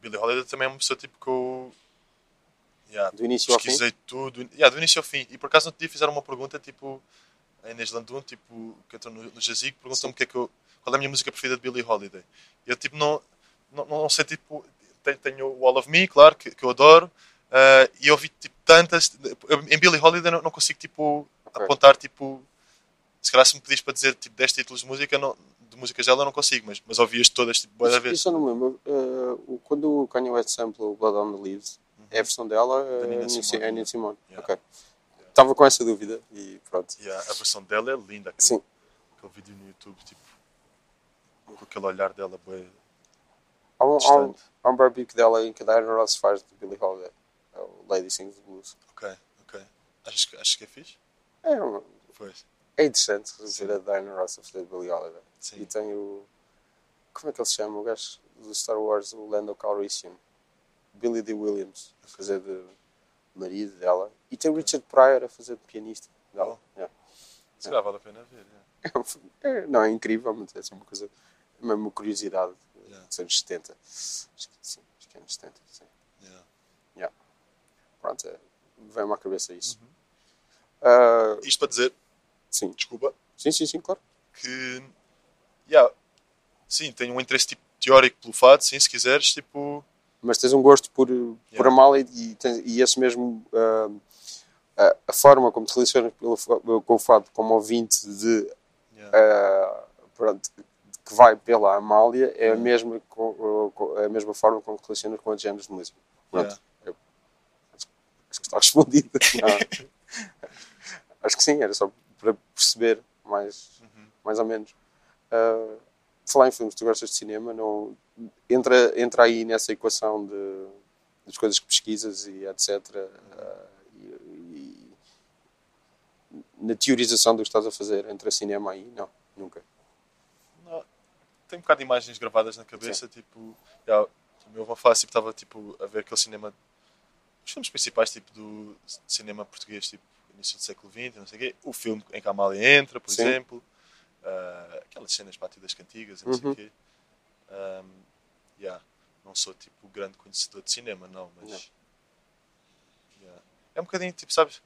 Speaker 3: Billie Holiday também é uma pessoa tipo que eu yeah,
Speaker 2: Do início ao fim?
Speaker 3: pesquisei tudo, yeah, do início ao fim. E por acaso no outro dia fizeram uma pergunta, tipo, a Inês Landun, tipo, que entrou no, no Jazigo, perguntou-me o que é que eu, qual é a minha música preferida de Billie Holiday. Eu, tipo, não, não, não sei, tipo, tenho, tenho o All of Me, claro, que, que eu adoro, ah, e eu ouvi, tipo, tantas, eu, em Billie Holiday não, não consigo, tipo, apontar, tipo, se calhar se me pedis para dizer, tipo, 10 títulos de música, não, de músicas dela eu não consigo, mas, mas ouvi-as todas, tipo, boa vez.
Speaker 2: isso eu não me lembro. Uh, quando o Kanye West sample o Blood on the Leaves, é a versão dela?
Speaker 3: Uhum. Da
Speaker 2: É
Speaker 3: Nina Simone.
Speaker 2: é Nina Simone.
Speaker 3: Yeah.
Speaker 2: Ok. Estava com essa dúvida e pronto.
Speaker 3: E a, versão dela é linda, aquele,
Speaker 2: Sim.
Speaker 3: aquele vídeo no YouTube, tipo, com aquele olhar dela, bem
Speaker 2: Há um, há um, há um barbecue dela em que a Diana Ross faz de Billie Holiday. É o Lady Sings the Blues.
Speaker 3: Ok, ok. Achas, que- achas que é fixe?
Speaker 2: É, um-
Speaker 3: Pois.
Speaker 2: é interessante ver a Diana Ross a fazer de Billie Holiday.
Speaker 3: Sim.
Speaker 2: E tem o. Como é que ele se chama? O gajo do Star Wars, o Lando Calrissian. Billy D. Williams, a fazer de marido dela. E tem o Richard Pryor a fazer de pianista dela. Yeah.
Speaker 3: Se calhar vale a pena ver. é.
Speaker 2: É, não, é incrível, mas é assim uma coisa. É uma curiosidade
Speaker 3: Yeah.
Speaker 2: dos anos 70. Acho que sim, acho que é anos 70. Sim.
Speaker 3: Yeah.
Speaker 2: Yeah. Pronto, é, vem-me à cabeça isso.
Speaker 3: Uhum.
Speaker 2: Ah,
Speaker 3: Isto para dizer,
Speaker 2: sim.
Speaker 3: desculpa,
Speaker 2: sim, sim, sim, claro.
Speaker 3: que. Yeah, sim, tenho um interesse tipo, teórico pelo fado, sim, se quiseres, tipo.
Speaker 2: Mas tens um gosto por, por
Speaker 3: Yeah.
Speaker 2: amá-la e, tens- e esse mesmo. ah, a, a forma como te relacionas pelo, com o fado como ouvinte de
Speaker 3: Yeah.
Speaker 2: ah, pronto, que vai pela Amália é a mesma, é a mesma forma como te relacionas com outros géneros de música. Pronto.
Speaker 3: Yeah.
Speaker 2: Eu- acho, acho que está respondido. Não. acho que sim, era só para perceber mais,
Speaker 3: Uhum.
Speaker 2: mais ou menos. Ah, falar em filmes, tu gostas de cinema, não, entra, entra aí nessa equação de, das coisas que pesquisas e etc. ah, e, e na teorização do que estás a fazer, entra cinema aí? Não, nunca.
Speaker 3: Não, tenho um bocado de imagens gravadas na cabeça, tipo. já, o meu avô faz, tipo, estava tipo, a ver aquele cinema. Os filmes principais, tipo, do cinema português, tipo, início do século XX, não sei o quê. O filme em que a Amália entra, por
Speaker 2: Sim.
Speaker 3: exemplo. ah, aquelas cenas partidas cantigas, não sei
Speaker 2: Uhum.
Speaker 3: o quê. Ahm, yeah, não sou, tipo, grande conhecedor de cinema, não, mas.
Speaker 2: Não.
Speaker 3: yeah. É um bocadinho, tipo, sabes?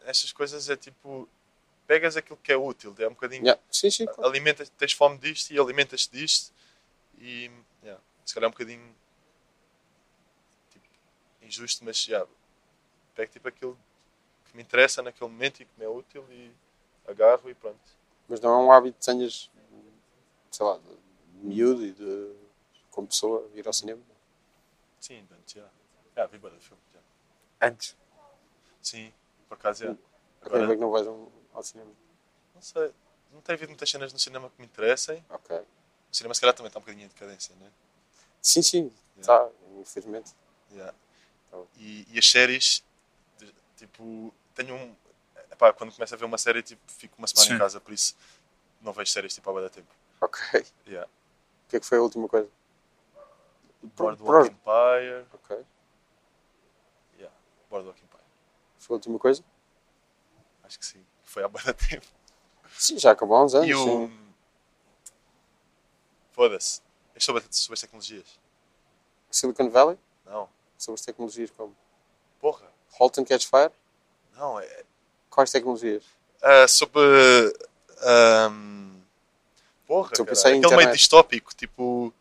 Speaker 3: Estas coisas é tipo. Pegas aquilo que é útil, é um bocadinho
Speaker 2: Yeah. Sim, sim, claro.
Speaker 3: alimentas, tens fome disto e alimentas-te disto e yeah, se calhar é um bocadinho injusto, mas yeah, pego tipo aquilo que me interessa naquele momento e que me é útil e agarro e pronto.
Speaker 2: Mas não é um hábito que tenhas, sei lá, de miúdo e de, como pessoa, ir ao cinema?
Speaker 3: Sim, antes já. Já, vi bem filme. já.
Speaker 2: Antes.
Speaker 3: Sim, por acaso já.
Speaker 2: A
Speaker 3: Agora,
Speaker 2: ver que não vais ao cinema?
Speaker 3: não sei, não tem havido muitas cenas no cinema que me interessem.
Speaker 2: Ok.
Speaker 3: O cinema se calhar também está um bocadinho em decadência, né?
Speaker 2: Sim, sim,
Speaker 3: Yeah.
Speaker 2: está, infelizmente.
Speaker 3: Yeah.
Speaker 2: Bom.
Speaker 3: E, e as séries, tipo, tenho um. Epá, quando começo a ver uma série, tipo, fico uma semana
Speaker 4: Sim.
Speaker 3: em casa, por isso não vejo séries tipo há de tempo.
Speaker 2: Ok.
Speaker 3: Yeah.
Speaker 2: O que é que foi a última coisa?
Speaker 3: Boardwalk
Speaker 2: Pro-
Speaker 3: Empire.
Speaker 2: Ok.
Speaker 3: Yeah. Boardwalk Empire.
Speaker 2: Foi a última coisa?
Speaker 3: Acho que sim. Foi há de tempo.
Speaker 2: Sim, já acabou há uns anos.
Speaker 3: E o.
Speaker 2: sim.
Speaker 3: Foda-se. É sobre, sobre as tecnologias.
Speaker 2: Silicon Valley?
Speaker 3: Não.
Speaker 2: Sobre as tecnologias como?
Speaker 3: Porra.
Speaker 2: Halt and Catch Fire?
Speaker 3: Não, é.
Speaker 2: Quais tecnologias?
Speaker 3: ah, sobre. ahm, porra.
Speaker 2: Estou
Speaker 3: cara, Aquele meio distópico, tipo.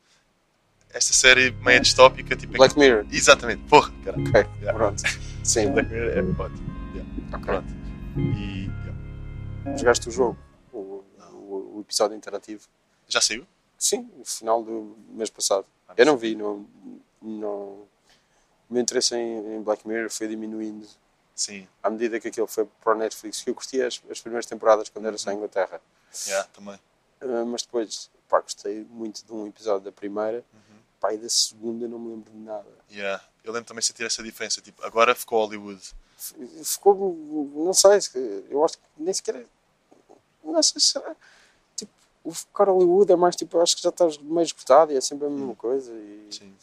Speaker 3: Esta série meio distópica, tipo.
Speaker 2: Black Mirror?
Speaker 3: Exatamente, porra, cara.
Speaker 2: Ok,
Speaker 3: Yeah.
Speaker 2: pronto. Sim,
Speaker 3: Black Mirror é ótimo. Yeah.
Speaker 2: ok.
Speaker 3: Pronto. E. yeah.
Speaker 2: Jogaste o jogo? O, o, o episódio interativo?
Speaker 3: Já saiu?
Speaker 2: Sim, no final do mês passado.
Speaker 3: Ah,
Speaker 2: Eu não vi, não, não... O meu interesse em, em Black Mirror foi diminuindo
Speaker 3: Sim.
Speaker 2: à medida que aquilo foi para o Netflix, que eu curti as, as primeiras temporadas quando era só em Inglaterra.
Speaker 3: Yeah, também.
Speaker 2: Uh, mas depois, pá, gostei muito de um episódio da primeira,
Speaker 3: Uhum.
Speaker 2: pá, e da segunda não me lembro de nada.
Speaker 3: Yeah. Eu lembro também de sentir essa diferença. Tipo, agora ficou Hollywood.
Speaker 2: Ficou, não sei, se- eu acho que nem sequer, não sei se será, tipo, o ficar Hollywood é mais tipo, acho que já estás meio esgotado e é sempre a mesma coisa e
Speaker 3: Sim.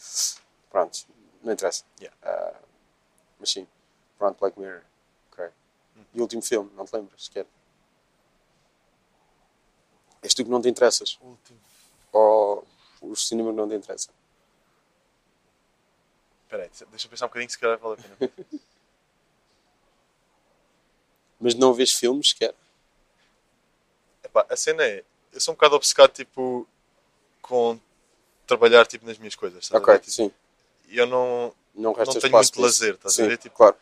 Speaker 2: pronto, não interessa.
Speaker 3: Yeah.
Speaker 2: Ah, mas sim, pronto, Black Mirror, ok. E o último filme, não te lembras sequer? És tu que não te interessas?
Speaker 3: Último.
Speaker 2: Ou o cinema que não te interessa?
Speaker 3: Espera aí, deixa eu pensar um bocadinho se calhar vale a pena.
Speaker 2: Mas não vês filmes sequer?
Speaker 3: Epá, a cena é, eu sou um bocado obcecado tipo com trabalhar tipo nas minhas coisas, a
Speaker 2: Ok?
Speaker 3: Tipo,
Speaker 2: sim.
Speaker 3: E eu não,
Speaker 2: Não
Speaker 3: não tenho muito lazer, estás a
Speaker 2: Sim,
Speaker 3: ver? Tipo,
Speaker 2: claro.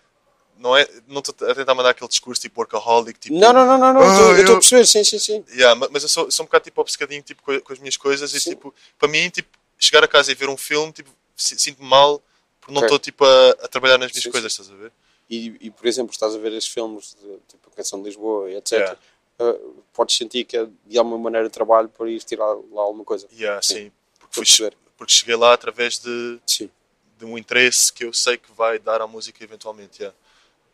Speaker 3: não é, não estou a tentar mandar aquele discurso tipo workaholic, tipo,
Speaker 2: Não, não, não, não, não.
Speaker 3: Ah,
Speaker 2: eu estou a perceber, sim, sim, sim.
Speaker 3: Yeah, ma- mas eu sou, sou um bocado tipo obcecadinho tipo, com, com as minhas coisas e
Speaker 2: Sim.
Speaker 3: tipo, para mim tipo, chegar a casa e ver um filme tipo, si- sinto-me mal porque não estou tipo a, a trabalhar nas minhas
Speaker 2: Sim,
Speaker 3: coisas, estás a ver?
Speaker 2: E, e, por exemplo, estás a ver estes filmes, de, tipo a Canção de Lisboa e etc.
Speaker 3: Yeah.
Speaker 2: ah, podes sentir que é de alguma maneira trabalho para ir tirar lá alguma coisa.
Speaker 3: Yeah,
Speaker 2: Sim.
Speaker 3: sim. Porque,
Speaker 2: a
Speaker 3: fui- porque cheguei lá através de,
Speaker 2: Sim.
Speaker 3: De um interesse que eu sei que vai dar à música eventualmente. Yeah.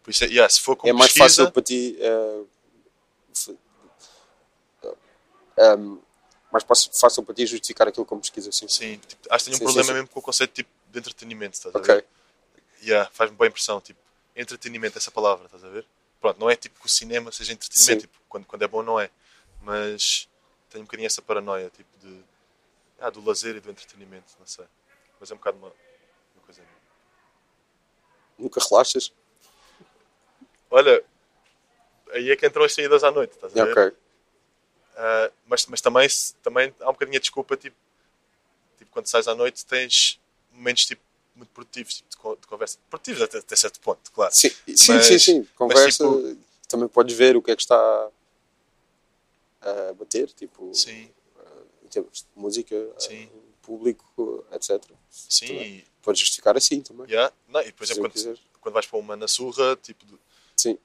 Speaker 3: Por isso, é- yeah, se for com
Speaker 2: é mais
Speaker 3: pesquisa,
Speaker 2: fácil para ti. ah, f- ah, um, mais fácil, para ti justificar aquilo como pesquisa, sim.
Speaker 3: sim, tipo, acho que tenho um
Speaker 2: Sim,
Speaker 3: problema
Speaker 2: sim,
Speaker 3: mesmo com o conceito tipo, de entretenimento. Estás a
Speaker 2: Ok.
Speaker 3: ver? Yeah, Faz-me boa impressão. Tipo, entretenimento, essa palavra, estás a ver? Pronto, não é tipo que o cinema seja entretenimento, tipo, quando, quando é bom não é. Mas tenho um bocadinho essa paranoia, tipo, de, ah, do lazer e do entretenimento, não sei. Mas é um bocado uma.
Speaker 2: Nunca relaxas?
Speaker 3: Olha, aí é que entram as saídas à noite, estás a ver?
Speaker 2: Ok.
Speaker 3: Ah, mas, mas também, também há um bocadinho a desculpa, tipo, tipo, quando sais à noite tens momentos tipo, muito produtivos, tipo, de, de conversa. Produtivos até, até certo ponto, claro.
Speaker 2: Sim, sim,
Speaker 3: Mas-
Speaker 2: sim, sim. Conversa,
Speaker 3: tipo-
Speaker 2: também podes ver o que é que está a bater, tipo,
Speaker 3: Sim,
Speaker 2: em termos de música,
Speaker 3: Sim.
Speaker 2: eh, público, etc.
Speaker 3: sim.
Speaker 2: Também.
Speaker 3: E,
Speaker 2: Podes justificar assim também.
Speaker 3: yeah. Não, e por exemplo, quando, quando vais para uma na surra, tipo,
Speaker 2: Sim,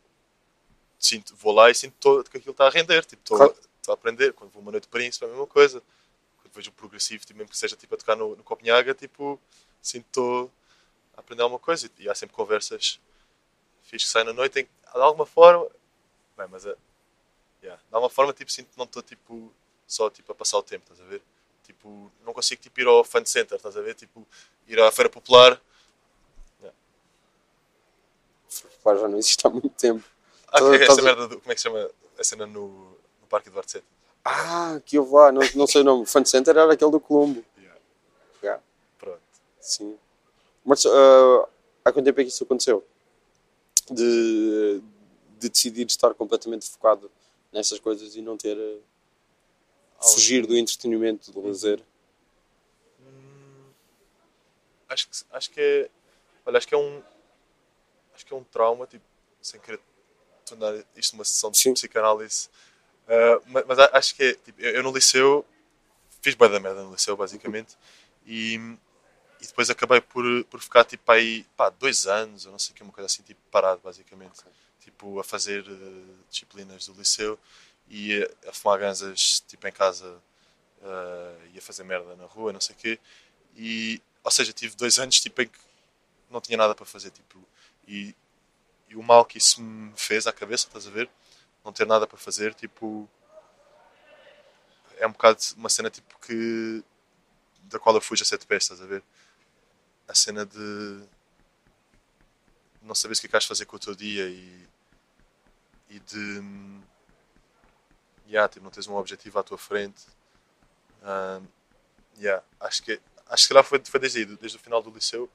Speaker 3: sinto, vou lá e sinto todo, que aquilo está a render. Tipo, estou,
Speaker 2: Claro.
Speaker 3: a aprender. Quando vou uma noite de príncipe, é a mesma coisa. Quando vejo o progressivo, tipo, mesmo que seja tipo, a tocar no, no Copenhaga, tipo, sinto estou a aprender alguma coisa. E há sempre conversas fiz que saem na noite em de alguma forma. Bem, mas é. Yeah, de alguma forma, tipo, sinto que não estou tipo, só tipo, a passar o tempo, estás a ver? Tipo, não consigo tipo, ir ao fan center, estás a ver? Tipo, ir à feira popular.
Speaker 2: Pá, já não existe há muito tempo.
Speaker 3: Ah, que é essa
Speaker 2: a-
Speaker 3: merda do, como é que se chama a cena no, no Parque Eduardo VII?
Speaker 2: Ah, que eu lá, não, não sei o nome. O Fan Center era aquele do Colombo.
Speaker 3: Yeah.
Speaker 2: Yeah,
Speaker 3: Pronto.
Speaker 2: sim. Mas ah, há quanto tempo é que isso aconteceu? De, de decidir estar completamente focado nessas coisas e não ter. Fugir do entretenimento, do lazer.
Speaker 3: acho que acho que é olha acho que é um acho que é um trauma tipo sem querer tornar isto uma sessão de
Speaker 2: Sim.
Speaker 3: psicanálise ma- mas, a- acho que é tipo, eu, eu no liceu fiz bem da merda no liceu basicamente e, e depois acabei por, por ficar tipo aí pá, dois anos ou não sei o que uma coisa assim tipo parado basicamente tipo a fazer eh, disciplinas do liceu e a, fumar ganzas tipo em casa ah, e a fazer merda na rua não sei o quê e ou seja tive dois anos tipo em que não tinha nada para fazer tipo e, e o mal que isso me fez à cabeça estás a ver não ter nada para fazer, tipo. É um bocado uma cena tipo que. da qual eu fujo a sete pés, estás a ver? A cena de. não saberes o que é que vais fazer com o teu dia e. e de. Yeah, tipo, não tens um objetivo à tua frente. Um, yeah, acho que acho que lá foi, foi desde aí, desde o final do liceu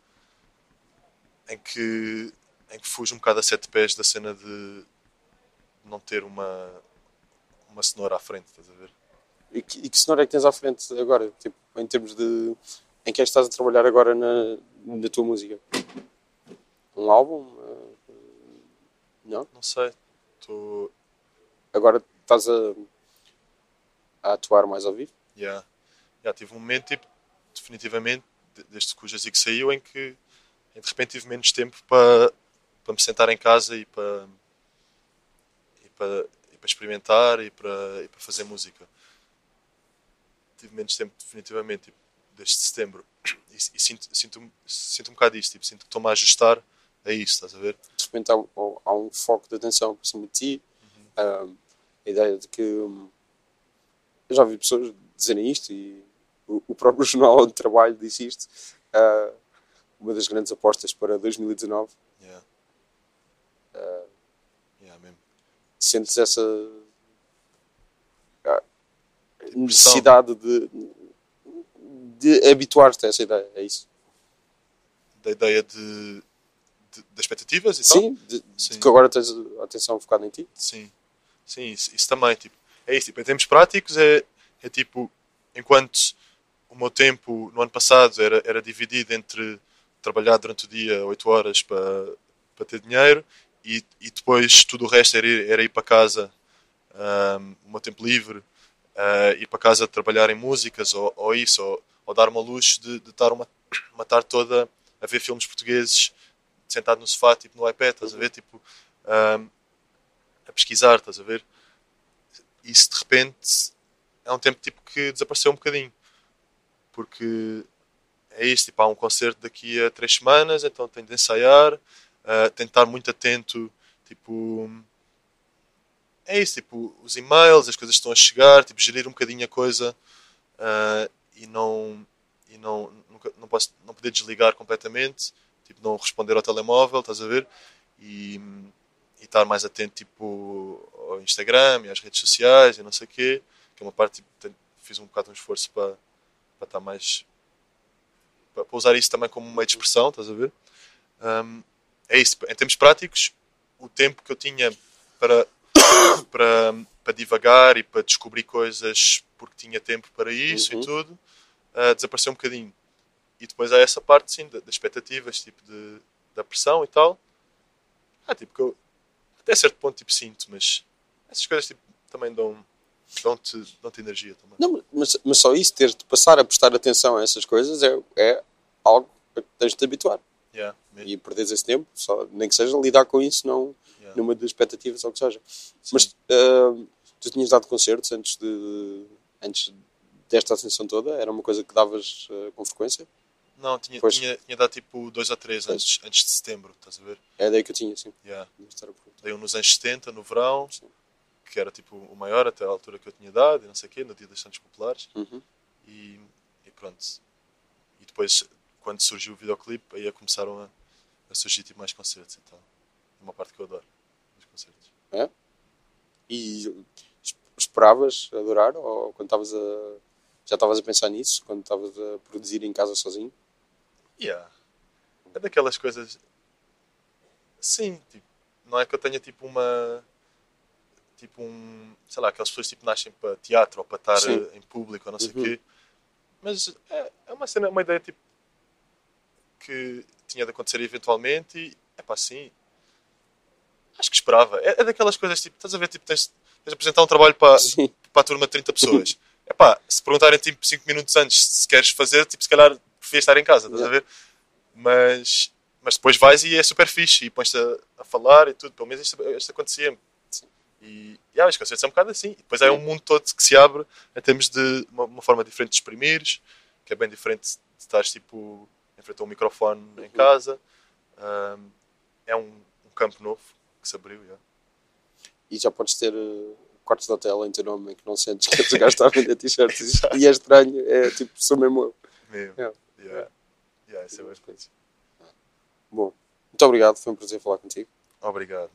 Speaker 3: em que em que fujo um bocado a sete pés da cena de não ter uma uma cenoura à frente, estás a ver?
Speaker 2: E que, e que cenoura é que tens à frente agora? Tipo, em termos de. Em que é que estás a trabalhar agora na, na tua música? Um álbum? Uh, Não?
Speaker 3: Não sei. Tô...
Speaker 2: Agora estás a, a atuar mais ao vivo?
Speaker 3: Yeah. Yeah, tive um momento, tipo, definitivamente, de- desde que o Jazic saiu, em que em de repente tive menos tempo para, para me sentar em casa e para, e para, e para experimentar e para, e para fazer música. Tive menos tempo, definitivamente, tipo, desde setembro. E, e sinto, sinto, sinto um bocado isto, tipo, sinto que estou-me a ajustar a isso, estás a ver?
Speaker 2: de repente há, um- há um foco de atenção por cima de ti. Ah, a ideia de que. hum, eu já vi pessoas dizerem isto e o, o próprio jornal onde trabalho disse isto. Ah, uma das grandes apostas para 2019.
Speaker 3: Yeah. Yeah, mesmo.
Speaker 2: Sentes essa ah, necessidade de, de habituar-te a essa ideia? É isso?
Speaker 3: Da ideia de, de, das expectativas e tal?
Speaker 2: Sim, de, de
Speaker 3: Sim.
Speaker 2: que agora tens a atenção focada em ti.
Speaker 3: Sim, sim, isso, isso também. Tipo, é isso, tipo, em termos práticos, é, é tipo, enquanto o meu tempo no ano passado era, era dividido entre trabalhar durante o dia 8 horas para, para ter dinheiro e, e depois tudo o resto era ir, era ir para casa, ahm, o meu tempo livre, ah, ir para casa trabalhar em músicas ou, ou isso, ou, ou dar-me ao luxo de, de estar uma, uma tarde toda a ver filmes portugueses sentado no sofá, tipo no iPad, estás a ver? Tipo, a pesquisar, estás a ver? Isso de repente é um tempo tipo que desapareceu um bocadinho. Porque é isto, tipo, há um concerto daqui a três semanas, então tenho de ensaiar, uh, tenho de estar muito atento, tipo. É isso, tipo, os e-mails, as coisas estão a chegar, tipo, gerir um bocadinho a coisa uh, e não. E não, nunca, não, posso, não poder desligar completamente, tipo, não responder ao telemóvel, estás a ver? E, e estar mais atento tipo ao Instagram e às redes sociais e não sei o quê que é uma parte tipo, fiz um bocado um esforço para, para estar mais para, usar isso também como de expressão estás a ver? Hum, é isso em termos práticos o tempo que eu tinha para para, para divagar e para descobrir coisas porque tinha tempo para isso
Speaker 2: Uhum.
Speaker 3: e tudo ah, desapareceu um bocadinho. E depois há essa parte sim da- das expectativas tipo de, da pressão e tal. Ah, tipo, que eu até certo ponto tipo, sinto, mas essas coisas tipo, também dão, dão-te dão energia também.
Speaker 2: Não, mas, mas só isso, ter de passar a prestar atenção a essas coisas é, é algo a que tens de te habituar.
Speaker 3: Yeah.
Speaker 2: E perderes esse tempo, só, nem que seja lidar com isso, não
Speaker 3: Yeah.
Speaker 2: numa das expectativas ou o que seja.
Speaker 3: Sim.
Speaker 2: Mas ah, tu tinhas dado concertos antes, de, antes desta atenção toda? Era uma coisa que davas ah, com frequência?
Speaker 3: Não, tinha,
Speaker 2: Pois.
Speaker 3: tinha, tinha dado tipo dois ou três
Speaker 2: Pois.
Speaker 3: antes, antes de setembro, estás a ver?
Speaker 2: É a ideia que eu tinha, sim.
Speaker 3: Yeah.
Speaker 2: A.
Speaker 3: Dei um nos anos 70, no verão,
Speaker 2: Sim.
Speaker 3: que era tipo o maior até a altura que eu tinha dado, e não sei o quê, no dia das Santos Populares.
Speaker 2: Uhum.
Speaker 3: E, e pronto. E depois, quando surgiu o videoclipe, aí é começaram a, a surgir tipo, mais concertos e tal. É Uma parte que eu adoro, os concertos.
Speaker 2: E es- esperavas adorar? Ou quando estavas a. Já estavas a pensar nisso? Quando estavas a produzir em casa sozinho?
Speaker 3: Yeah. É daquelas coisas. Sim, tipo, não é que eu tenha tipo uma. Tipo um. Sei lá, aquelas pessoas tipo nascem para teatro ou para estar
Speaker 2: Sim.
Speaker 3: eh, em público ou não sei o
Speaker 2: Uhum.
Speaker 3: quê. Mas é, é uma cena, uma ideia tipo. que tinha de acontecer eventualmente e. É pá, sim. Acho que esperava. É, é daquelas coisas tipo. Estás a ver, tipo, tens, tens de apresentar um trabalho para,
Speaker 2: Sim.
Speaker 3: para a turma de 30 pessoas. É pá, se perguntarem tipo 5 minutos antes se queres fazer, tipo, se calhar preferia estar em casa, estás yeah. a ver? Mas, mas depois vais e é super fixe e pões-te a, a, falar e tudo. Pelo menos isto, isto acontecia-me. E yeah, os concertos é um bocado assim. E depois yeah. há um mundo todo que se abre em termos de uma, uma forma diferente de exprimires, que é bem diferente de estares tipo em frente a um microfone uhum. em casa. Um, é um, um, campo novo que se abriu. Yeah.
Speaker 2: E já podes ter eh, uh, quartos de hotel em teu nome em que não sentes que o gajo está a vender t-shirts e é estranho, é tipo, sou mesmo eu. Yeah.
Speaker 3: Yeah. Yeah, isso é bastante.
Speaker 2: Bom, muito obrigado, foi um prazer falar contigo.
Speaker 3: Obrigado.